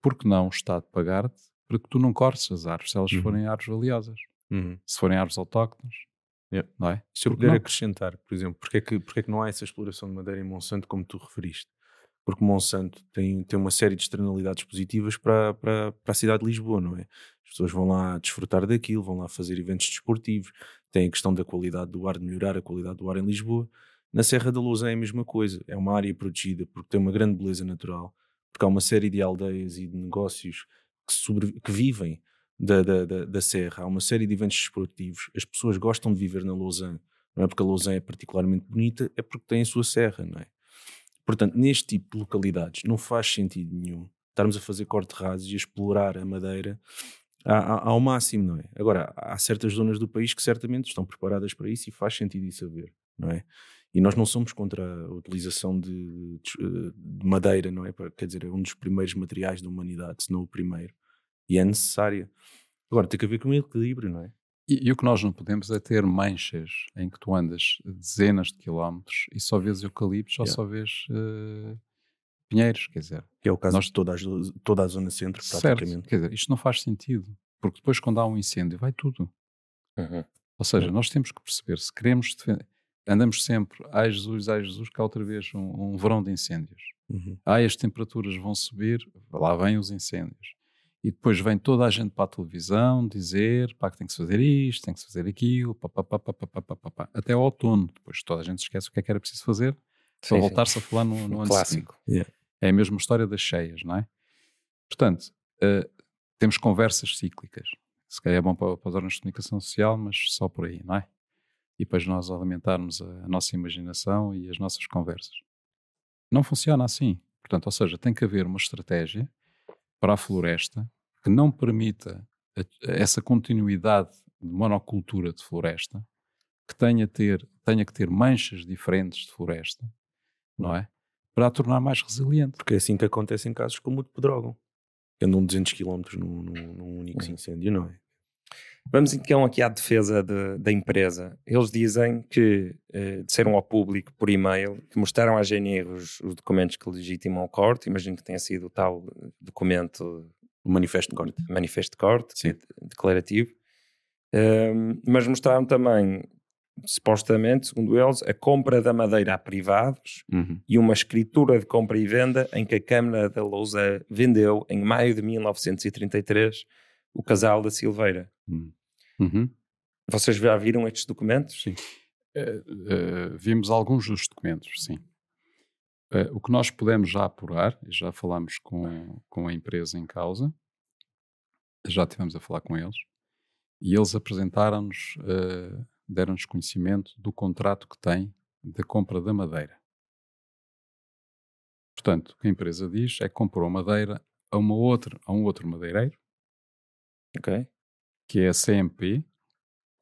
Speaker 2: por que não o Estado pagar-te para que tu não cortes as árvores, se elas uhum. forem árvores valiosas? Uhum. Se forem árvores autóctones, yeah. não é?
Speaker 3: Se eu puder não? acrescentar, por exemplo, porque é, que, porque é que não há essa exploração de madeira em Monsanto como tu referiste? Porque Monsanto tem, tem uma série de externalidades positivas para, para, para a cidade de Lisboa, não é? As pessoas vão lá desfrutar daquilo, vão lá fazer eventos desportivos, tem a questão da qualidade do ar, de melhorar a qualidade do ar em Lisboa. Na Serra da Lousã é a mesma coisa, é uma área protegida porque tem uma grande beleza natural, porque há uma série de aldeias e de negócios que, sobre, que vivem da, da, da, da, Serra, há uma série de eventos desportivos, as pessoas gostam de viver na Lausanne, não é porque a Lausanne é particularmente bonita, é porque tem a sua serra, não é? Portanto, neste tipo de localidades não faz sentido nenhum estarmos a fazer corte rasos e a explorar a madeira ao máximo, não é? Agora, há certas zonas do país que certamente estão preparadas para isso e faz sentido isso haver, não é? E nós não somos contra a utilização de, de, de madeira, não é? Quer dizer, é um dos primeiros materiais da humanidade, se não o primeiro. E é necessária. Agora, tem que haver com um equilíbrio, não é?
Speaker 2: E, e, o que nós não podemos é ter manchas em que tu andas dezenas de quilómetros e só vês eucaliptos yeah. ou só vês uh, pinheiros, quer dizer.
Speaker 3: Que é o caso nós, de toda a, toda a zona centro, praticamente.
Speaker 2: Certo, quer dizer, isto não faz sentido, porque depois quando há um incêndio vai tudo. Uhum. Ou seja, uhum. nós temos que perceber se queremos defender andamos sempre, ai Jesus, ai Jesus, cá outra vez um, um verão de incêndios.
Speaker 3: Uhum.
Speaker 2: Ai, as temperaturas vão subir, lá vêm os incêndios. E depois vem toda a gente para a televisão dizer pá, que tem que se fazer isto, tem que se fazer aquilo, pá, pá, pá, pá, pá, pá, pá, pá, até ao outono. Depois toda a gente esquece o que é que era preciso fazer para voltar-se a falar no, no
Speaker 1: Um
Speaker 2: ano
Speaker 1: clássico.
Speaker 2: seguinte. É a mesma história das cheias, não é? Portanto, eh, temos conversas cíclicas. Se calhar é bom para, para os órgãos de comunicação social, mas só por aí, não é? E depois nós alimentarmos a, nossa imaginação e as nossas conversas. Não funciona assim. Portanto, ou seja, tem que haver uma estratégia para a floresta que não permita essa continuidade de monocultura de floresta, que tenha, ter, tenha que ter manchas diferentes de floresta, não é? Para a tornar mais resiliente.
Speaker 3: Porque é assim que acontece em casos como o de Pedrógão. Que andam 200 km num, num, num único
Speaker 1: Uhum.
Speaker 3: incêndio, não é?
Speaker 1: Vamos então aqui à defesa de- da empresa. Eles dizem que eh, disseram ao público por e-mail que mostraram à GNR os, os documentos que legitimam o corte. Imagino que tenha sido o tal documento
Speaker 3: O manifesto de corte.
Speaker 1: manifesto de corte,
Speaker 3: Sim.
Speaker 1: declarativo. Ehm, mas mostraram também, supostamente, segundo eles, a compra da madeira a privados
Speaker 3: Uhum.
Speaker 1: e uma escritura de compra e venda em que a Câmara da Lousa vendeu, em maio de 1933, o casal da Silveira.
Speaker 2: Uhum.
Speaker 1: Vocês já viram estes documentos?
Speaker 3: Sim.
Speaker 2: Eh, eh, vimos alguns dos documentos, sim. Eh, o que nós pudemos já apurar, e já falámos com, com a empresa em causa, já tivemos a falar com eles, e eles apresentaram-nos, deram-nos conhecimento do contrato que têm da compra da madeira. Portanto, o que a empresa diz é que comprou madeira a, uma outra, a um outro madeireiro,
Speaker 1: Ok.
Speaker 2: que é a CMP,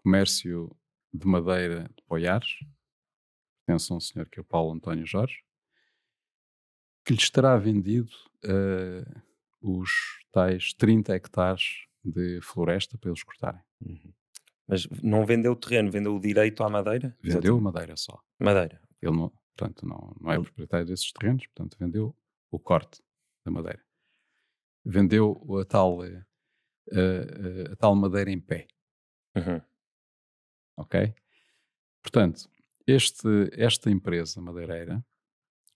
Speaker 2: Comércio de Madeira de Poiares, pertence a um senhor que é o Paulo António Jorge, que lhes terá vendido eh, os tais 30 hectares de floresta para eles cortarem.
Speaker 3: Uhum.
Speaker 1: Mas não vendeu o terreno, vendeu o direito à madeira?
Speaker 2: Vendeu a madeira só.
Speaker 1: Madeira.
Speaker 2: Ele, não, portanto, não, não é proprietário desses terrenos, portanto, vendeu o corte da madeira. Vendeu a tal, eh, eh, a tal madeira em pé.
Speaker 1: Uhum.
Speaker 2: ok? Portanto, este, esta empresa madeireira,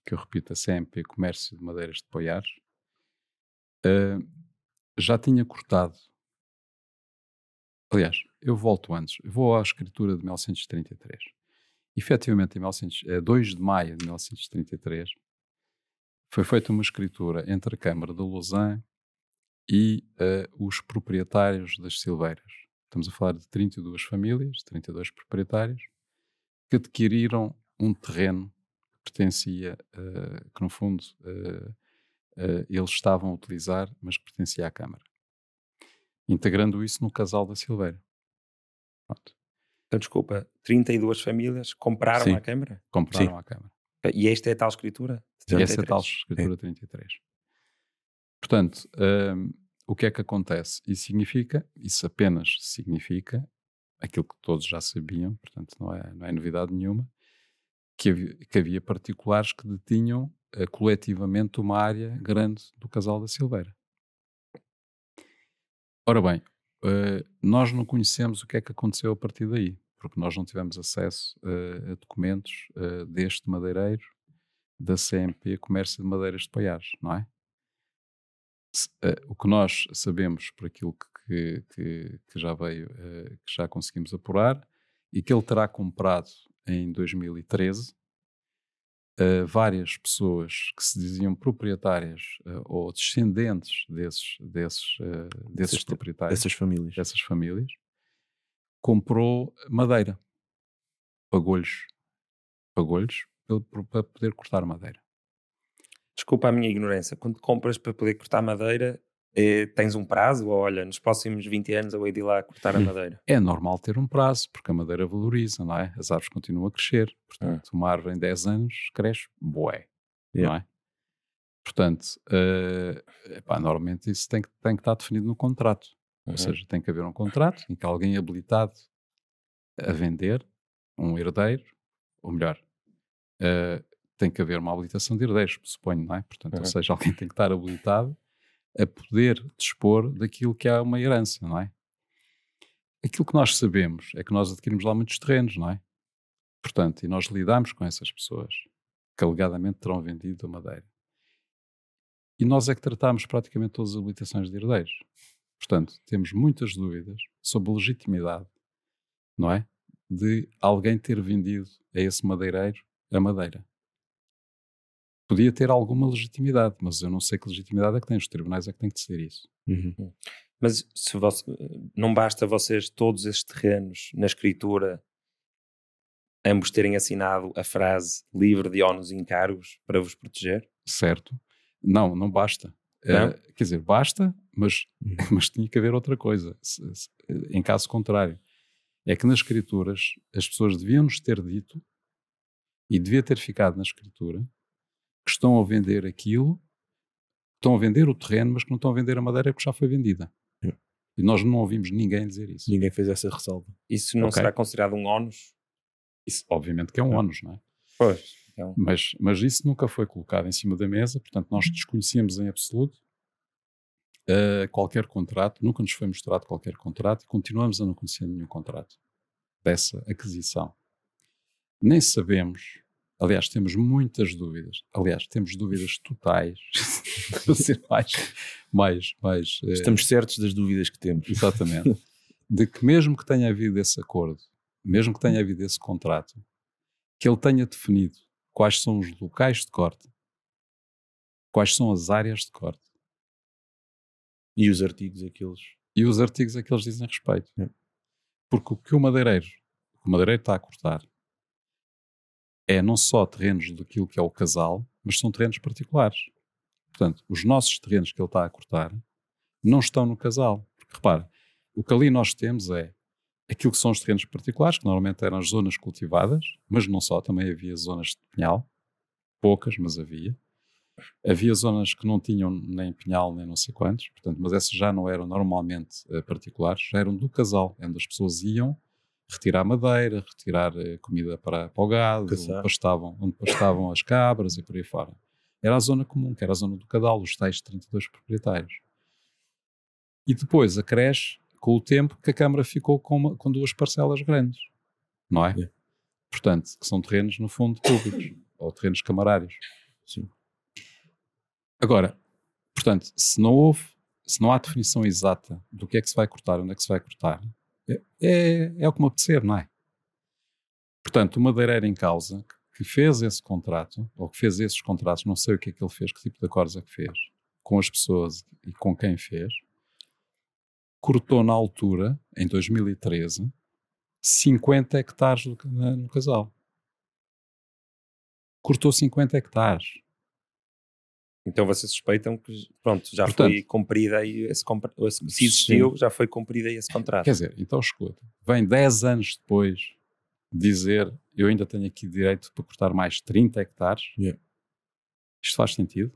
Speaker 2: que eu repito, a CMP Comércio de Madeiras de Poiares, eh, já tinha cortado. Aliás, eu volto antes, eu vou à escritura de 1933. Efetivamente, em 1900, eh, 2 de maio de 1933, foi feita uma escritura entre a Câmara de Lausanne e eh, os proprietários das Silveiras. Estamos a falar de 32 famílias, 32 proprietários, que adquiriram um terreno que pertencia, eh, que no fundo eh, eles estavam a utilizar, mas que pertencia à Câmara. Integrando isso no casal da Silveira. Pronto.
Speaker 1: Então, desculpa, 32 famílias compraram
Speaker 3: Sim.
Speaker 1: à Câmara?
Speaker 2: Compraram
Speaker 3: Sim.
Speaker 2: à Câmara.
Speaker 1: E esta é a tal escritura?
Speaker 2: E essa é a
Speaker 1: 33.
Speaker 2: tal escritura 33. Portanto, hum, o que é que acontece? Isso significa, isso apenas significa aquilo que todos já sabiam, portanto não é, não é novidade nenhuma, que havia, que havia particulares que detinham eh, coletivamente uma área grande do casal da Silveira. Ora bem, eh, nós não conhecemos o que é que aconteceu a partir daí, porque nós não tivemos acesso eh, a documentos deste madeireiro da CMP Comércio de Madeiras de Paiares, não é? Eh, o que nós sabemos por aquilo que, que, que- já veio, eh, que já conseguimos apurar, e que ele terá comprado em 2013 eh, várias pessoas que se diziam proprietárias ou descendentes desses, desses, desses
Speaker 3: Dessas-
Speaker 2: proprietários
Speaker 3: Essas famílias.
Speaker 2: dessas famílias, comprou madeira. Pagou-lhes pagou-lhes para poder cortar madeira.
Speaker 1: Desculpa a minha ignorância. Quando compras para poder cortar madeira, eh, tens um prazo? Ou olha, nos próximos 20 anos eu hei de ir lá cortar a
Speaker 2: Hum.
Speaker 1: madeira?
Speaker 2: É normal ter um prazo, porque a madeira valoriza, não é? As árvores continuam a crescer. Portanto, uma árvore em 10 anos cresce bué, não é? Portanto, eh, epá, normalmente isso tem que, tem que estar definido no contrato.
Speaker 1: Uhum.
Speaker 2: Ou seja, tem que haver um contrato em que alguém habilitado a vender, um herdeiro, ou melhor, eh, tem que haver uma habilitação de herdeiros, suponho, não é? Portanto,
Speaker 1: Uhum.
Speaker 2: ou seja, alguém tem que estar habilitado a poder dispor daquilo que é uma herança, não é? Aquilo que nós sabemos é que nós adquirimos lá muitos terrenos, não é? Portanto, e nós lidamos com essas pessoas que alegadamente terão vendido a madeira. E nós é que tratamos praticamente todas as habilitações de herdeiros. Portanto, temos muitas dúvidas sobre a legitimidade, não é? De alguém ter vendido a esse madeireiro a madeira. Podia ter alguma legitimidade, mas eu não sei que legitimidade é que tem. Os tribunais é que têm que decidir isso.
Speaker 1: Uhum. Mas se você, não basta vocês, todos estes terrenos, na escritura, ambos terem assinado a frase livre de ónus e encargos para vos proteger?
Speaker 2: Certo. Não, não basta. Não? Uh, quer dizer, basta, mas, uhum. mas tinha que haver outra coisa. Se, se, em caso contrário, é que nas escrituras as pessoas deviam nos ter dito e devia ter ficado na escritura que estão a vender aquilo, estão a vender o terreno, mas que não estão a vender a madeira que já foi vendida. E nós não ouvimos ninguém dizer isso.
Speaker 3: Ninguém fez essa ressalva.
Speaker 1: Isso não okay. será considerado um ónus?
Speaker 2: Isso, obviamente que é um não. ónus, não é?
Speaker 1: Pois.
Speaker 2: Então... Mas, mas isso nunca foi colocado em cima da mesa, portanto, nós desconhecíamos em absoluto uh, qualquer contrato, nunca nos foi mostrado qualquer contrato e continuamos a não conhecer nenhum contrato dessa aquisição. Nem sabemos, aliás, temos muitas dúvidas, aliás, temos dúvidas totais, para ser mais, mais, mais.
Speaker 3: Uh, Estamos certos das dúvidas que temos.
Speaker 2: Exatamente. de que mesmo que tenha havido esse acordo, mesmo que tenha havido esse contrato, que ele tenha definido quais são os locais de corte, quais são as áreas de corte.
Speaker 3: E os artigos aqueles.
Speaker 2: E os artigos a que eles dizem respeito. É. Porque o que o madeireiro, o madeireiro está a cortar é não só terrenos daquilo que é o casal, mas são terrenos particulares. Portanto, os nossos terrenos que ele está a cortar não estão no casal. Porque repara, o que ali nós temos é aquilo que são os terrenos particulares, que normalmente eram as zonas cultivadas, mas não só, também havia zonas de pinhal, poucas, mas havia. Havia zonas que não tinham nem pinhal, nem não sei quantos, portanto, mas essas já não eram normalmente uh, particulares, já eram do casal, onde as pessoas iam retirar madeira, retirar uh, comida para, para o gado, onde pastavam, onde pastavam as cabras e por aí fora. Era a zona comum, que era a zona do cadal, os tais 32 proprietários. E depois a creche com o tempo que a Câmara ficou com, uma, com duas parcelas grandes, não é? é? Portanto, que são terrenos, no fundo, públicos, ou terrenos camarários.
Speaker 3: Sim.
Speaker 2: Agora, portanto, se não houve, se não há definição exata do que é que se vai cortar, onde é que se vai cortar, é, é, é o que me apetecer, não é? Portanto, o madeireiro em causa, que fez esse contrato, ou que fez esses contratos, não sei o que é que ele fez, que tipo de acordos é que fez, com as pessoas e com quem fez, cortou na altura, em 2013, 50 hectares no, no casal. Cortou 50 hectares.
Speaker 1: Então vocês suspeitam que, pronto, já Portanto, foi cumprida aí esse, esse se existiu, sim. já foi cumprido aí esse contrato.
Speaker 2: Quer dizer, então escuta, vem 10 anos depois dizer eu ainda tenho aqui direito para cortar mais 30 hectares.
Speaker 3: Yeah.
Speaker 2: Isto faz sentido?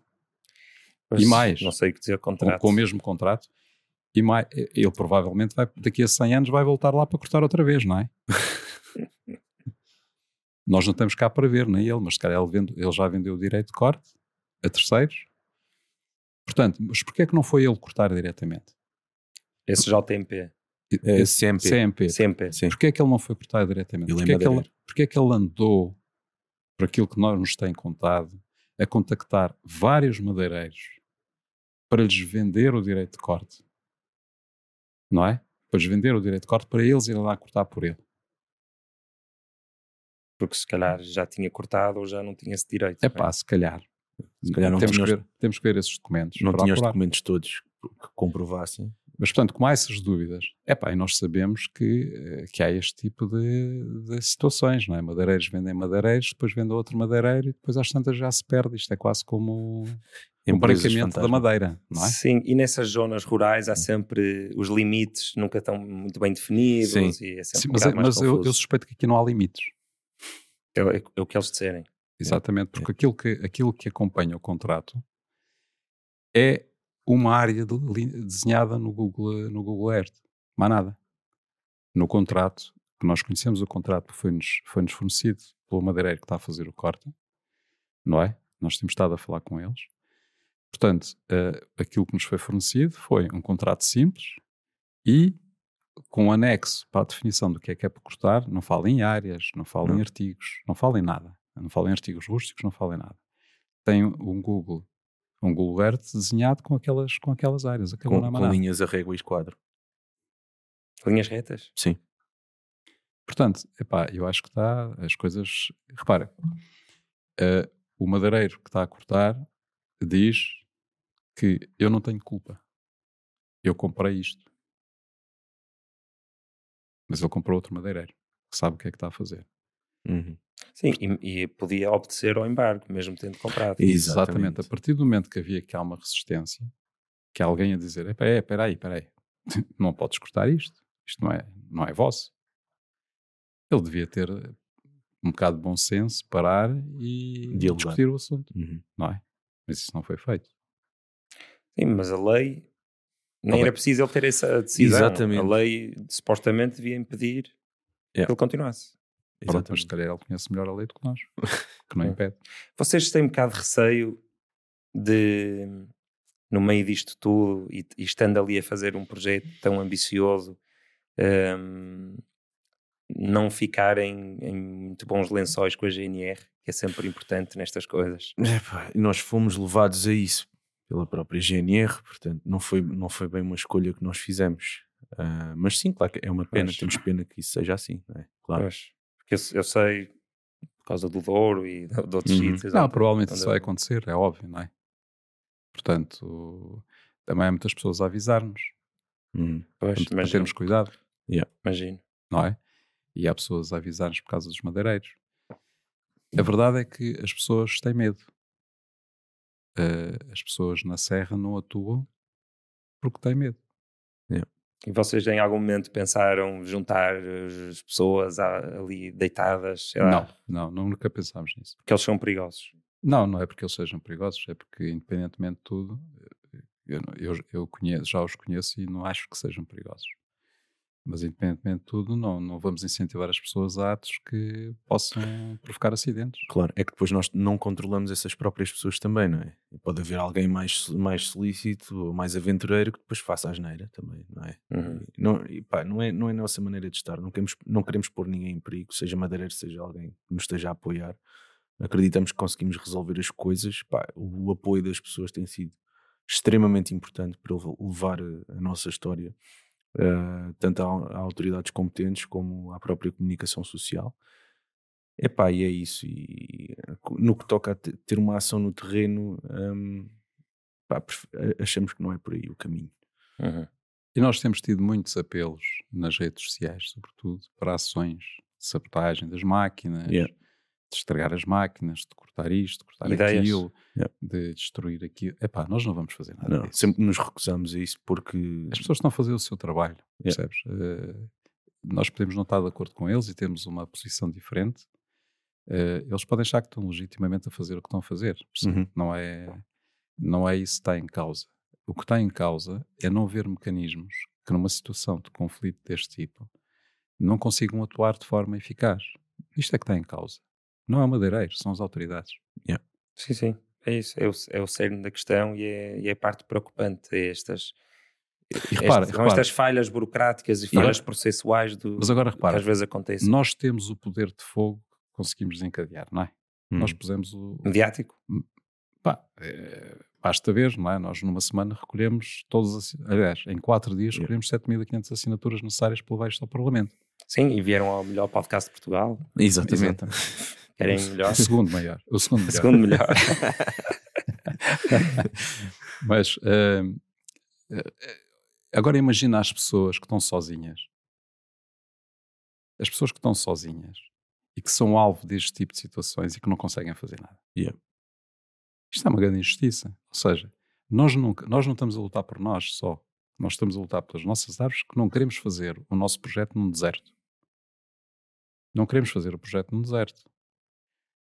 Speaker 2: Pois, e mais,
Speaker 1: não sei o que dizer contrato.
Speaker 2: Com, com o mesmo contrato, e mais, ele provavelmente vai, daqui a 100 anos vai voltar lá para cortar outra vez, não é? Nós não estamos cá para ver, nem ele, mas se calhar ele, vende, ele já vendeu o direito de corte a terceiros. Portanto, mas porquê é que não foi ele cortar diretamente?
Speaker 1: Esse JMP.
Speaker 2: É, CMP.
Speaker 1: CMP.
Speaker 2: CMP. Sim. Porquê é que ele não foi cortar diretamente? Ele é porquê, é que ele, porquê é que ele andou, por aquilo que nós nos têm contado, a contactar vários madeireiros para lhes vender o direito de corte? não é? Depois vender o direito de corte para eles irem lá cortar por ele.
Speaker 1: Porque se calhar já tinha cortado ou já não tinha esse direito.
Speaker 2: É pá, é? se calhar. Se calhar não temos, que ver, temos que ver esses documentos.
Speaker 3: Não tinha os documentos todos que comprovassem.
Speaker 2: Mas, portanto, como há essas dúvidas, é pá, e nós sabemos que, eh, que há este tipo de, de, situações, não é? Madeireiros vendem madeireiros, depois vendem outro madeireiro e depois às tantas já se perde. Isto é quase como o branqueamento da madeira, não é?
Speaker 1: Sim, e nessas zonas rurais há sempre os limites, nunca estão muito bem definidos. Sim, é Sim
Speaker 2: um mas, é, mas eu, eu, suspeito que aqui não há limites.
Speaker 1: É, é, é o que eles disserem.
Speaker 2: Exatamente, porque aquilo, que, aquilo que acompanha o contrato é uma área de, desenhada no Google, no Google Earth. Mais nada. No contrato, que nós conhecemos o contrato, foi-nos foi -nos fornecido pelo madeireiro que está a fazer o corte, não é? Nós temos estado a falar com eles. Portanto, uh, aquilo que nos foi fornecido foi um contrato simples e com um anexo para a definição do que é que é para cortar, não fala em áreas, não fala em
Speaker 3: Não.
Speaker 2: artigos, não fala em nada. Não fala em artigos rústicos, não fala em nada. Tem um Google, um Google Earth desenhado com aquelas, com aquelas áreas.
Speaker 3: Com,
Speaker 2: na
Speaker 3: com linhas a régua e esquadro.
Speaker 1: Linhas retas.
Speaker 3: Sim.
Speaker 2: Portanto, epá, eu acho que está, as coisas. Repara, eh, o madeireiro que está a cortar diz que eu não tenho culpa. Eu comprei isto. Mas ele comprou outro madeireiro que sabe o que é que está a fazer.
Speaker 3: Uhum.
Speaker 1: Sim, e, e podia obedecer ao embargo, mesmo tendo comprado.
Speaker 2: Exatamente. A partir do momento que havia que há uma resistência, que há alguém a dizer: "Epá, é, espera aí, espera aí, não podes cortar isto, isto não é, não é vosso. Ele devia ter um bocado de bom senso, parar e
Speaker 3: Dialogar.
Speaker 2: discutir o assunto,
Speaker 3: Uhum.
Speaker 2: não é? Mas isso não foi feito.
Speaker 1: Sim, mas a lei nem era preciso ele ter essa decisão.
Speaker 3: Exatamente.
Speaker 1: A lei supostamente devia impedir
Speaker 3: Yeah.
Speaker 1: que ele continuasse.
Speaker 2: Pronto, mas
Speaker 3: Exatamente.
Speaker 2: se calhar ele conhece melhor a lei do que nós, que não
Speaker 1: É.
Speaker 2: impede.
Speaker 1: Vocês têm um bocado de receio de, no meio disto tudo, e, e estando ali a fazer um projeto tão ambicioso, hum, não ficarem em muito bons lençóis com a GNR, que é sempre importante nestas coisas.
Speaker 3: Epá, e nós fomos levados a isso pela própria GNR, portanto, não foi, não foi bem uma escolha que nós fizemos. Ah, mas sim, claro que é uma pena,
Speaker 1: Pois.
Speaker 3: temos pena que isso seja assim, não é? Claro.
Speaker 1: Pois, porque eu, eu sei, por causa do Douro e de, outros
Speaker 3: Uhum.
Speaker 1: sítios.
Speaker 2: Não, provavelmente isso vai acontecer, é óbvio, não é? Portanto, também há muitas pessoas a avisar-nos,
Speaker 3: Uhum.
Speaker 1: Pois,
Speaker 2: para termos cuidado.
Speaker 1: imagino.
Speaker 2: não é? E há pessoas a avisar-nos por causa dos madeireiros. A verdade é que as pessoas têm medo. Eh, as pessoas na serra não atuam porque têm medo.
Speaker 1: E vocês em algum momento pensaram juntar as pessoas ali deitadas,
Speaker 2: Não, não, nunca pensámos nisso.
Speaker 1: porque eles são perigosos.
Speaker 2: Não, não é porque eles sejam perigosos, é porque, independentemente de tudo, eh, eu, eu, eu conheço, já os conheço e não acho que sejam perigosos. Mas, independentemente de tudo, não, não vamos incentivar as pessoas a atos que possam provocar acidentes.
Speaker 3: Claro, é que depois nós não controlamos essas próprias pessoas também, não é? E pode haver alguém mais, mais solícito ou mais aventureiro que depois faça a asneira também, não é?
Speaker 1: Uhum.
Speaker 3: E Não, e pá, não, é, não é a nossa maneira de estar, não queremos, não queremos pôr ninguém em perigo, seja madeireiro, seja alguém que nos esteja a apoiar. Acreditamos que conseguimos resolver as coisas, pá, o, o apoio das pessoas tem sido extremamente importante para lev- levar a, a nossa história eh, tanto a, a autoridades competentes como à própria comunicação social. Epá, e é isso. E no que toca a te- ter uma ação no terreno, hum, pá, achamos que não é por aí o caminho.
Speaker 1: Uhum.
Speaker 2: E nós temos tido muitos apelos nas redes sociais, sobretudo, para ações de sabotagem das máquinas,
Speaker 3: Yeah.
Speaker 2: De estragar as máquinas, de cortar isto, de cortar
Speaker 1: Ideias.
Speaker 2: aquilo,
Speaker 3: Yeah.
Speaker 2: de destruir aquilo. Epá, nós não vamos fazer nada
Speaker 3: Não,
Speaker 2: disso.
Speaker 3: sempre nos recusamos a isso porque
Speaker 2: As pessoas estão a fazer o seu trabalho,
Speaker 3: Yeah.
Speaker 2: percebes? Eh, nós podemos não estar de acordo com eles e temos uma posição diferente. Eh, eles podem achar que estão legitimamente a fazer o que estão a fazer.
Speaker 3: Uhum.
Speaker 2: Não, é, não é isso que está em causa. O que está em causa é não haver mecanismos que, numa situação de conflito deste tipo, não consigam atuar de forma eficaz. Isto é que está em causa. Não é o madeireiro, são as autoridades.
Speaker 1: Sim, sim, é isso. É o, é o cerne da questão e é, e é parte preocupante. É estas,
Speaker 2: E repara,
Speaker 1: estas, são
Speaker 2: repara.
Speaker 1: estas falhas burocráticas e
Speaker 2: Yeah.
Speaker 1: falhas processuais do,
Speaker 2: Mas agora
Speaker 1: que
Speaker 2: repara,
Speaker 1: às vezes acontecem.
Speaker 2: nós temos o poder de fogo que conseguimos desencadear, não é? Nós
Speaker 3: Hum.
Speaker 2: pusemos o,
Speaker 1: Mediático?
Speaker 2: Pá, eh, basta ver, não é? Nós numa semana recolhemos todos, as, aliás, em quatro dias
Speaker 3: Yeah.
Speaker 2: recolhemos 7.500 assinaturas necessárias para levar isto ao Parlamento.
Speaker 1: Sim, e vieram ao melhor podcast de Portugal.
Speaker 3: Exatamente.
Speaker 1: Querem
Speaker 2: O-
Speaker 1: melhor?
Speaker 2: O segundo maior. O segundo melhor.
Speaker 1: Segundo melhor.
Speaker 2: Mas eh, agora imagina as pessoas que estão sozinhas. As pessoas que estão sozinhas e que são alvo deste tipo de situações e que não conseguem fazer nada.
Speaker 3: Yeah.
Speaker 2: Isto é uma grande injustiça. Ou seja, nós, nunca, nós não estamos a lutar por nós só. Nós estamos a lutar pelas nossas árvores que não queremos fazer o nosso projeto num deserto. Não queremos fazer o projeto num deserto.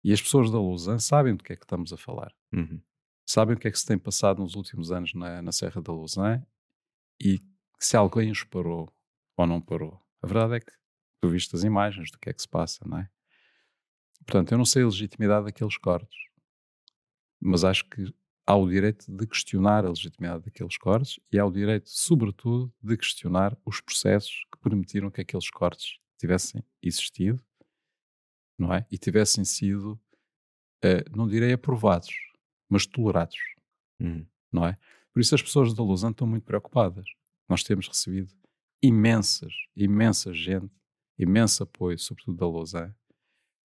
Speaker 2: E as pessoas da Lusan sabem do que é que estamos a falar
Speaker 3: Uhum.
Speaker 2: sabem o que é que se tem passado nos últimos anos na, na Serra da Luzã e se alguém os parou ou não parou. A verdade é que tu viste as imagens do que é que se passa, não é? Portanto, eu não sei a legitimidade daqueles cortes, mas acho que há o direito de questionar a legitimidade daqueles cortes e há o direito, sobretudo, de questionar os processos que permitiram que aqueles cortes tivessem existido, não é? E tivessem sido, uh, não direi aprovados, mas tolerados,
Speaker 3: Uhum.
Speaker 2: não é? Por isso as pessoas da Lausanne estão muito preocupadas. Nós temos recebido imensas, imensa gente, imenso apoio, sobretudo da Lausanne,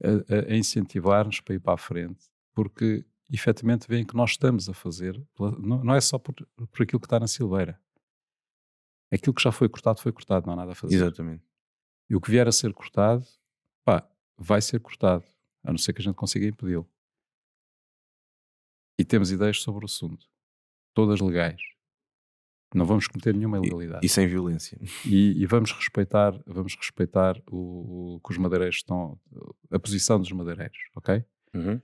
Speaker 2: a, a- incentivar-nos para ir para a frente, porque efetivamente veem que nós estamos a fazer, não é só por, por aquilo que está na Silveira. Aquilo que já foi cortado, foi cortado, não há nada a fazer.
Speaker 3: Exatamente.
Speaker 2: E o que vier a ser cortado, pá, vai ser cortado, a não ser que a gente consiga impedi-lo. E temos ideias sobre o assunto, todas legais. Não vamos cometer nenhuma ilegalidade.
Speaker 3: E sem violência.
Speaker 2: E, e vamos respeitar, vamos respeitar o, o que os madeireiros estão, a posição dos madeireiros, ok?
Speaker 1: Uhum.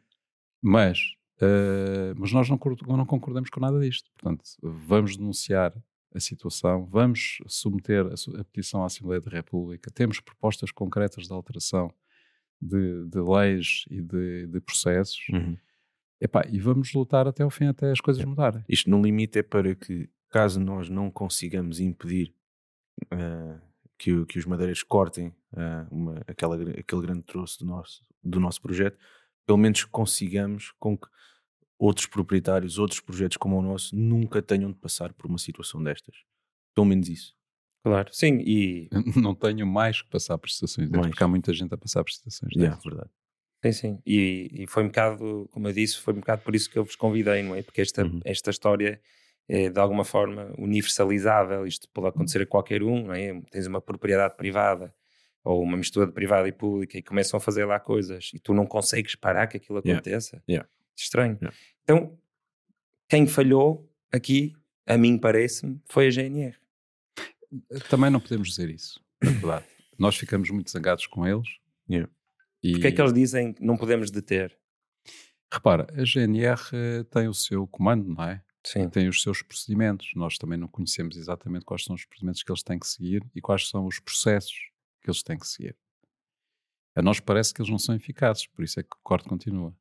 Speaker 2: Mas, eh, mas nós não, não concordamos com nada disto. Portanto, vamos denunciar a situação, vamos submeter a, a petição à Assembleia da República, temos propostas concretas de alteração de, de leis e de, de processos,
Speaker 3: Uhum.
Speaker 2: Epá, e vamos lutar até ao fim, até as coisas mudarem.
Speaker 3: Isto no limite é para que, caso nós não consigamos impedir ah, que, o- que os madeireiros cortem ah, uma- aquela, aquele grande troço do nosso, do nosso projeto, pelo menos consigamos com que outros proprietários, outros projetos como o nosso, nunca tenham de passar por uma situação destas. Pelo menos isso.
Speaker 1: Claro, sim, e
Speaker 2: Não tenho mais que passar por
Speaker 3: Mais.
Speaker 2: porque há muita gente a passar por situações
Speaker 3: Yeah,
Speaker 2: destas.
Speaker 3: verdade.
Speaker 1: Sim, sim. E, e foi um bocado, como eu disse, foi um bocado por isso que eu vos convidei, não é? Porque esta,
Speaker 3: Uhum.
Speaker 1: esta história é de alguma forma universalizável. Isto pode acontecer a qualquer um, não é? Tens uma propriedade privada ou uma mistura de privada e pública e começam a fazer lá coisas e tu não consegues parar que aquilo
Speaker 3: Yeah.
Speaker 1: aconteça.
Speaker 3: Yeah.
Speaker 1: Estranho.
Speaker 3: Yeah.
Speaker 1: Então, quem falhou aqui, a mim parece-me, foi a GNR.
Speaker 2: Também não podemos dizer isso, na verdade. Nós ficamos muito zangados com eles.
Speaker 3: Yeah.
Speaker 2: E,
Speaker 1: Porque é que eles dizem que não podemos deter?
Speaker 2: Repara, a GNR eh, tem o seu comando, não é?
Speaker 1: Sim.
Speaker 2: Tem os seus procedimentos. Nós também não conhecemos exatamente quais são os procedimentos que eles têm que seguir e quais são os processos que eles têm que seguir. A nós parece que eles não são eficazes, por isso é que o corte continua.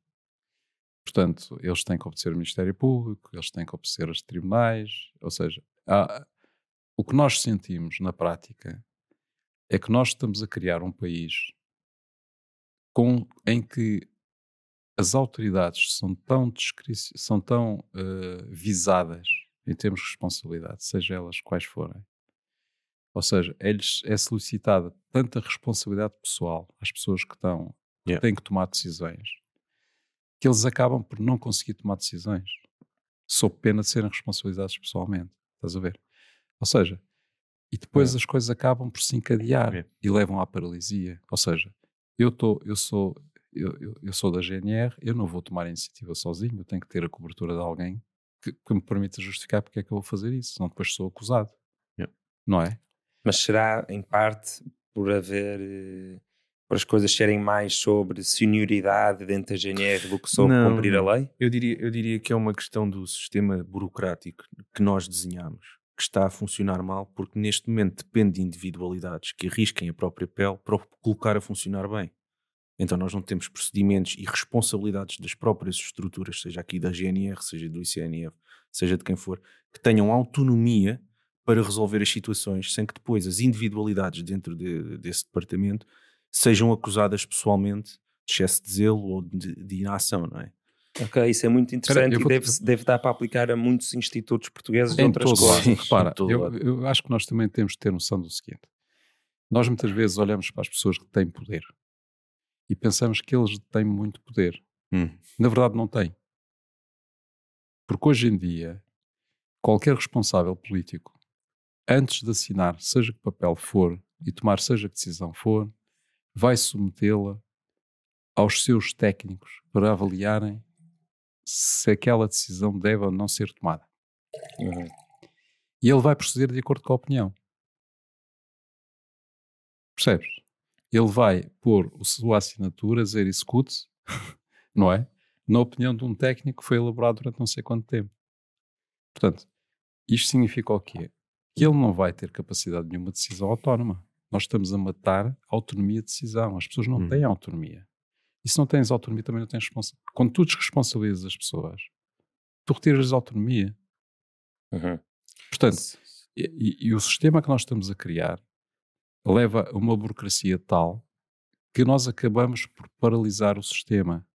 Speaker 2: Portanto, eles têm que obedecer o Ministério Público, eles têm que obedecer os tribunais, ou seja, há- o que nós sentimos na prática é que nós estamos a criar um país com, em que as autoridades são tão, são tão eh, visadas em termos de responsabilidade, seja elas quais forem. Ou seja, é-lhes é solicitada tanta responsabilidade pessoal às pessoas que estão, que
Speaker 3: Yeah.
Speaker 2: têm que tomar decisões, que eles acabam por não conseguir tomar decisões, sob pena de serem responsabilizados pessoalmente. Estás a ver? Ou seja, e depois
Speaker 1: Yeah.
Speaker 2: as coisas acabam por se encadear
Speaker 3: Yeah.
Speaker 2: e levam à paralisia. Ou seja, eu, tô, eu, sou, eu, eu, eu sou da GNR, eu não vou tomar a iniciativa sozinho, eu tenho que ter a cobertura de alguém que, que me permita justificar porque é que eu vou fazer isso, senão depois sou acusado.
Speaker 3: Yeah.
Speaker 2: Não é?
Speaker 1: Mas será, em parte, por haver. eh, por as coisas serem mais sobre senioridade dentro da GNR do que sobre
Speaker 3: Não,
Speaker 1: cumprir a lei?
Speaker 3: Eu diria, eu diria que é uma questão do sistema burocrático que nós desenhamos, que está a funcionar mal, porque neste momento depende de individualidades que arrisquem a própria pele para o colocar a funcionar bem. Então nós não temos procedimentos e responsabilidades das próprias estruturas, seja aqui da GNR, seja do ICNF, seja de quem for, que tenham autonomia para resolver as situações sem que depois as individualidades dentro de- desse departamento sejam acusadas pessoalmente de excesso de zelo ou de, de inação, não é?
Speaker 1: Ok, isso é muito interessante
Speaker 2: eu
Speaker 1: e deve, deve dar para aplicar a muitos institutos portugueses de
Speaker 2: Em
Speaker 1: outras
Speaker 2: todo
Speaker 1: coisas.
Speaker 2: lado.
Speaker 3: Sim,
Speaker 2: Repara, eu, eu acho que nós também temos de ter noção do seguinte. Nós muitas vezes olhamos para as pessoas que têm poder e pensamos que eles têm muito poder.
Speaker 3: Hum.
Speaker 2: Na verdade não têm. Porque hoje em dia, qualquer responsável político, antes de assinar seja que papel for e tomar seja que decisão for, vai submetê-la aos seus técnicos para avaliarem se aquela decisão deve ou não ser tomada.
Speaker 1: Uhum.
Speaker 2: E ele vai proceder de acordo com a opinião. Percebes? Ele vai pôr a sua assinatura, dizer execute, não é? Na opinião de um técnico que foi elaborado durante não sei quanto tempo. Portanto, isto significa o quê? Que ele não vai ter capacidade de nenhuma decisão autónoma. Nós estamos a matar a autonomia de decisão. As pessoas não
Speaker 3: Hum.
Speaker 2: têm autonomia. E se não tens autonomia, também não tens responsabilidade. Quando tu desresponsabilizas as pessoas, tu retiras a autonomia.
Speaker 1: Uhum.
Speaker 2: Portanto, e, e- o sistema que nós estamos a criar leva a uma burocracia tal que nós acabamos por paralisar o sistema.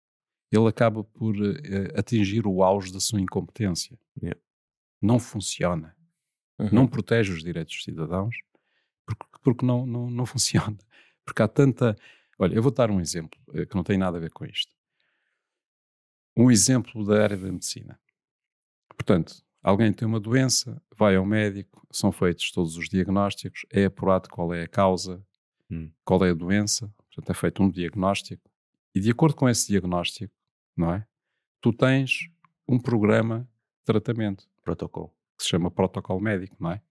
Speaker 2: Ele acaba por uh, atingir o auge da sua incompetência.
Speaker 3: Yeah.
Speaker 2: Não funciona.
Speaker 1: Uhum.
Speaker 2: Não protege os direitos dos cidadãos porque, porque não, não, não funciona. Porque há tanta. Olha, eu vou dar um exemplo uh, que não tem nada a ver com isto. Um exemplo da área da medicina. Portanto, alguém tem uma doença, vai ao médico, são feitos todos os diagnósticos, é apurado qual é a causa,
Speaker 3: Hum.
Speaker 2: qual é a doença, portanto é feito um diagnóstico e de acordo com esse diagnóstico, não é? Tu tens um programa de tratamento
Speaker 3: Protocolo.
Speaker 2: que se chama protocolo médico, não é?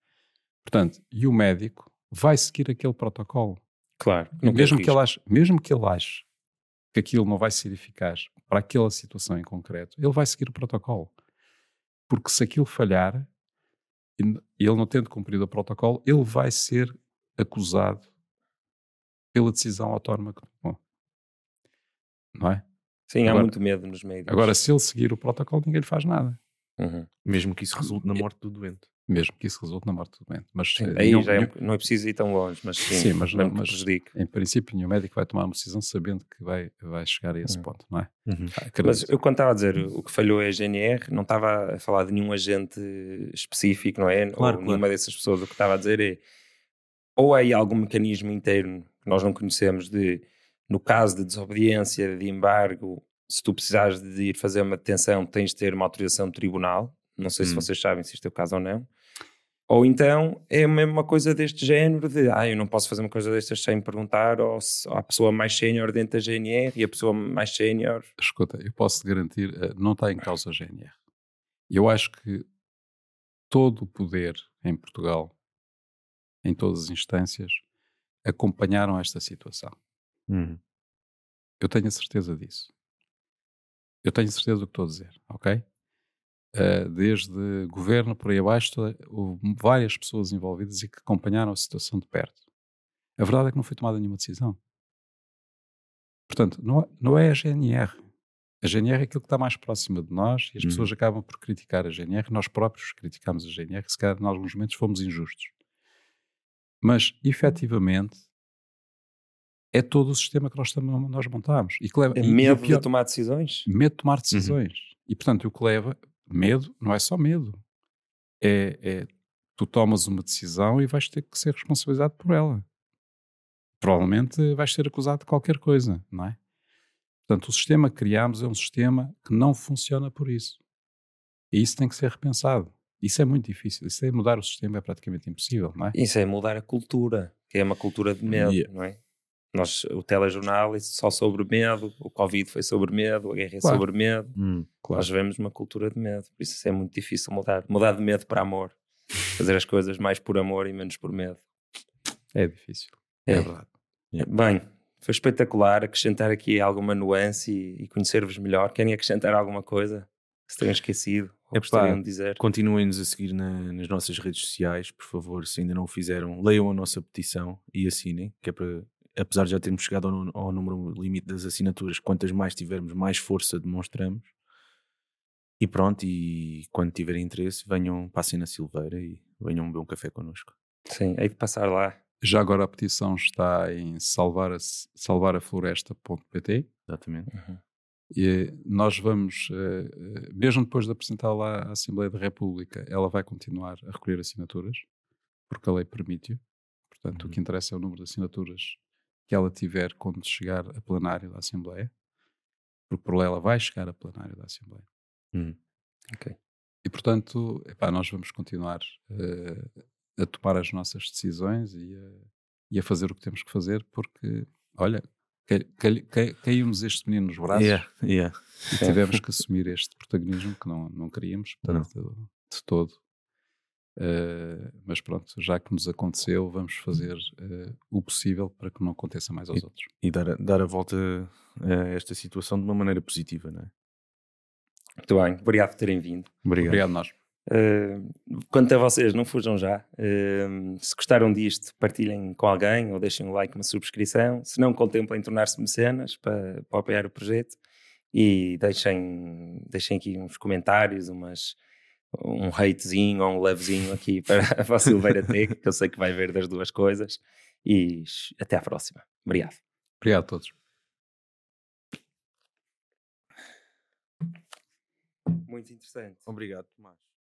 Speaker 2: Portanto, e o médico vai seguir aquele protocolo.
Speaker 1: Claro.
Speaker 2: Mesmo que, ele ache, mesmo que ele ache que aquilo não vai ser eficaz para aquela situação em concreto, ele vai seguir o protocolo. Porque se aquilo falhar, e ele não tendo cumprido o protocolo, ele vai ser acusado pela decisão autónoma que tomou. Não é?
Speaker 1: Sim, há
Speaker 2: Agora-
Speaker 1: muito medo nos médicos.
Speaker 2: Agora, se ele seguir o protocolo, ninguém lhe faz nada.
Speaker 1: Uhum.
Speaker 3: Mesmo que isso resulte na morte do doente.
Speaker 2: Mesmo que isso resulte na morte do doente. Mas,
Speaker 1: Sim,
Speaker 2: eh,
Speaker 1: aí
Speaker 2: nenhum-
Speaker 1: já é um-
Speaker 2: nenhum-
Speaker 1: não é preciso ir tão longe, mas sim,
Speaker 2: Sim, mas não- mas-
Speaker 1: prejudique.
Speaker 2: em princípio, nenhum médico vai tomar uma decisão sabendo que vai, vai chegar a esse
Speaker 1: Uhum.
Speaker 2: ponto, não é?
Speaker 3: Uhum.
Speaker 2: Ah.
Speaker 1: Mas eu quando estava a dizer o que falhou é a GNR, não estava a falar de nenhum agente específico, não é?
Speaker 3: Claro,
Speaker 1: ou
Speaker 3: claro.
Speaker 1: nenhuma dessas pessoas. O que estava a dizer é ou há aí algum mecanismo interno que nós não conhecemos de, no caso de desobediência, de embargo, se tu precisares de ir fazer uma detenção, tens de ter uma autorização do tribunal. Não sei se
Speaker 3: Hum.
Speaker 1: vocês sabem se isto é o caso ou não. Ou então é mesmo uma coisa deste género de ah, eu não posso fazer uma coisa destas sem perguntar ou se a pessoa mais sénior dentro da GNR e a pessoa mais sénior
Speaker 2: Escuta, eu posso te garantir, eh, não está em causa a GNR. Eu acho que todo o poder em Portugal, em todas as instâncias, acompanharam esta situação.
Speaker 3: Uhum.
Speaker 2: Eu tenho a certeza disso. Eu tenho certeza do que estou a dizer, ok? Eh, desde governo por aí abaixo, toda- houve várias pessoas envolvidas e que acompanharam a situação de perto. A verdade é que não foi tomada nenhuma decisão. Portanto, não, é- não é a GNR. A GNR é aquilo que está mais próximo de nós e as
Speaker 3: Uhum.
Speaker 2: pessoas acabam por criticar a GNR. Nós próprios criticamos a GNR, se calhar, em alguns momentos, fomos injustos. Mas, efetivamente, é todo o sistema que nós, nós montamos. E que leva,
Speaker 1: é
Speaker 2: e- e
Speaker 1: medo
Speaker 2: pior-
Speaker 1: de tomar decisões.
Speaker 2: medo de tomar decisões. E, portanto, o que leva, medo, não é só medo. É, é tu tomas uma decisão e vais ter que ser responsabilizado por ela. Provavelmente vais ser acusado de qualquer coisa, não é? Portanto, o sistema que criámos é um sistema que não funciona por isso. E isso tem que ser repensado. Isso é muito difícil. Isso é mudar o sistema é praticamente impossível, não é?
Speaker 1: Isso é mudar a cultura, que é uma cultura de medo,
Speaker 2: Yeah.
Speaker 1: não é? Nós, o telejornal é só sobre medo, o Covid foi sobre medo, a guerra é
Speaker 2: Claro.
Speaker 1: sobre medo.
Speaker 3: Hum.
Speaker 1: Nós vemos uma cultura de medo, por isso é muito difícil mudar. Mudar de medo para amor. Fazer as coisas mais por amor e menos por medo.
Speaker 2: É difícil. É,
Speaker 1: É.
Speaker 2: verdade.
Speaker 1: Bem, foi espetacular acrescentar aqui alguma nuance e, e conhecer-vos melhor. Querem acrescentar alguma coisa? Se tenham esquecido ou gostariam de dizer?
Speaker 3: Continuem-nos a seguir na- nas nossas redes sociais, por favor, se ainda não o fizeram, leiam a nossa petição e assinem, que é para, apesar de já termos chegado ao, ao número limite das assinaturas, quantas mais tivermos, mais força demonstramos. E pronto, e quando tiverem interesse, venham, passem na Silveira e venham beber um café connosco.
Speaker 1: Sim, hei de passar lá.
Speaker 2: Já agora a petição está em salvar a, salvarafloresta.pt
Speaker 3: Exatamente.
Speaker 2: E nós vamos, eh, eh, mesmo depois de apresentar lá à Assembleia da República, ela vai continuar a recolher assinaturas, porque a lei permite-o. Portanto, o
Speaker 3: Uhum.
Speaker 2: que interessa é o número de assinaturas que ela tiver quando chegar a plenário da Assembleia, porque por lei ela vai chegar a plenário da Assembleia.
Speaker 3: Hum.
Speaker 2: E, portanto, epá, nós vamos continuar eh, a tomar as nossas decisões e a, e a fazer o que temos que fazer, porque, olha, caiu-nos este menino nos braços
Speaker 3: Yeah, yeah.
Speaker 2: e tivemos que assumir este protagonismo que não, não queríamos, portanto, de todo. Eh, mas pronto, já que nos aconteceu, vamos fazer eh, o possível para que não aconteça mais aos outros.
Speaker 3: E dar a, dar a volta a esta situação de uma maneira positiva, não é?
Speaker 1: Muito bem, obrigado por terem vindo.
Speaker 3: Obrigado.
Speaker 2: Obrigado, nós.
Speaker 1: Uh, quanto a vocês, não fujam já. Uh, se gostaram disto, partilhem com alguém ou deixem um like, uma subscrição. Se não, contemplem tornar-se mecenas para, para apoiar o projeto e deixem, deixem aqui uns comentários, umas, um hatezinho ou um levezinho aqui para, a Silveira Tech, que eu sei que vai ver das duas coisas. E até à próxima. Obrigado.
Speaker 2: Obrigado a todos.
Speaker 1: Muito interessante.
Speaker 3: Obrigado, Tomás.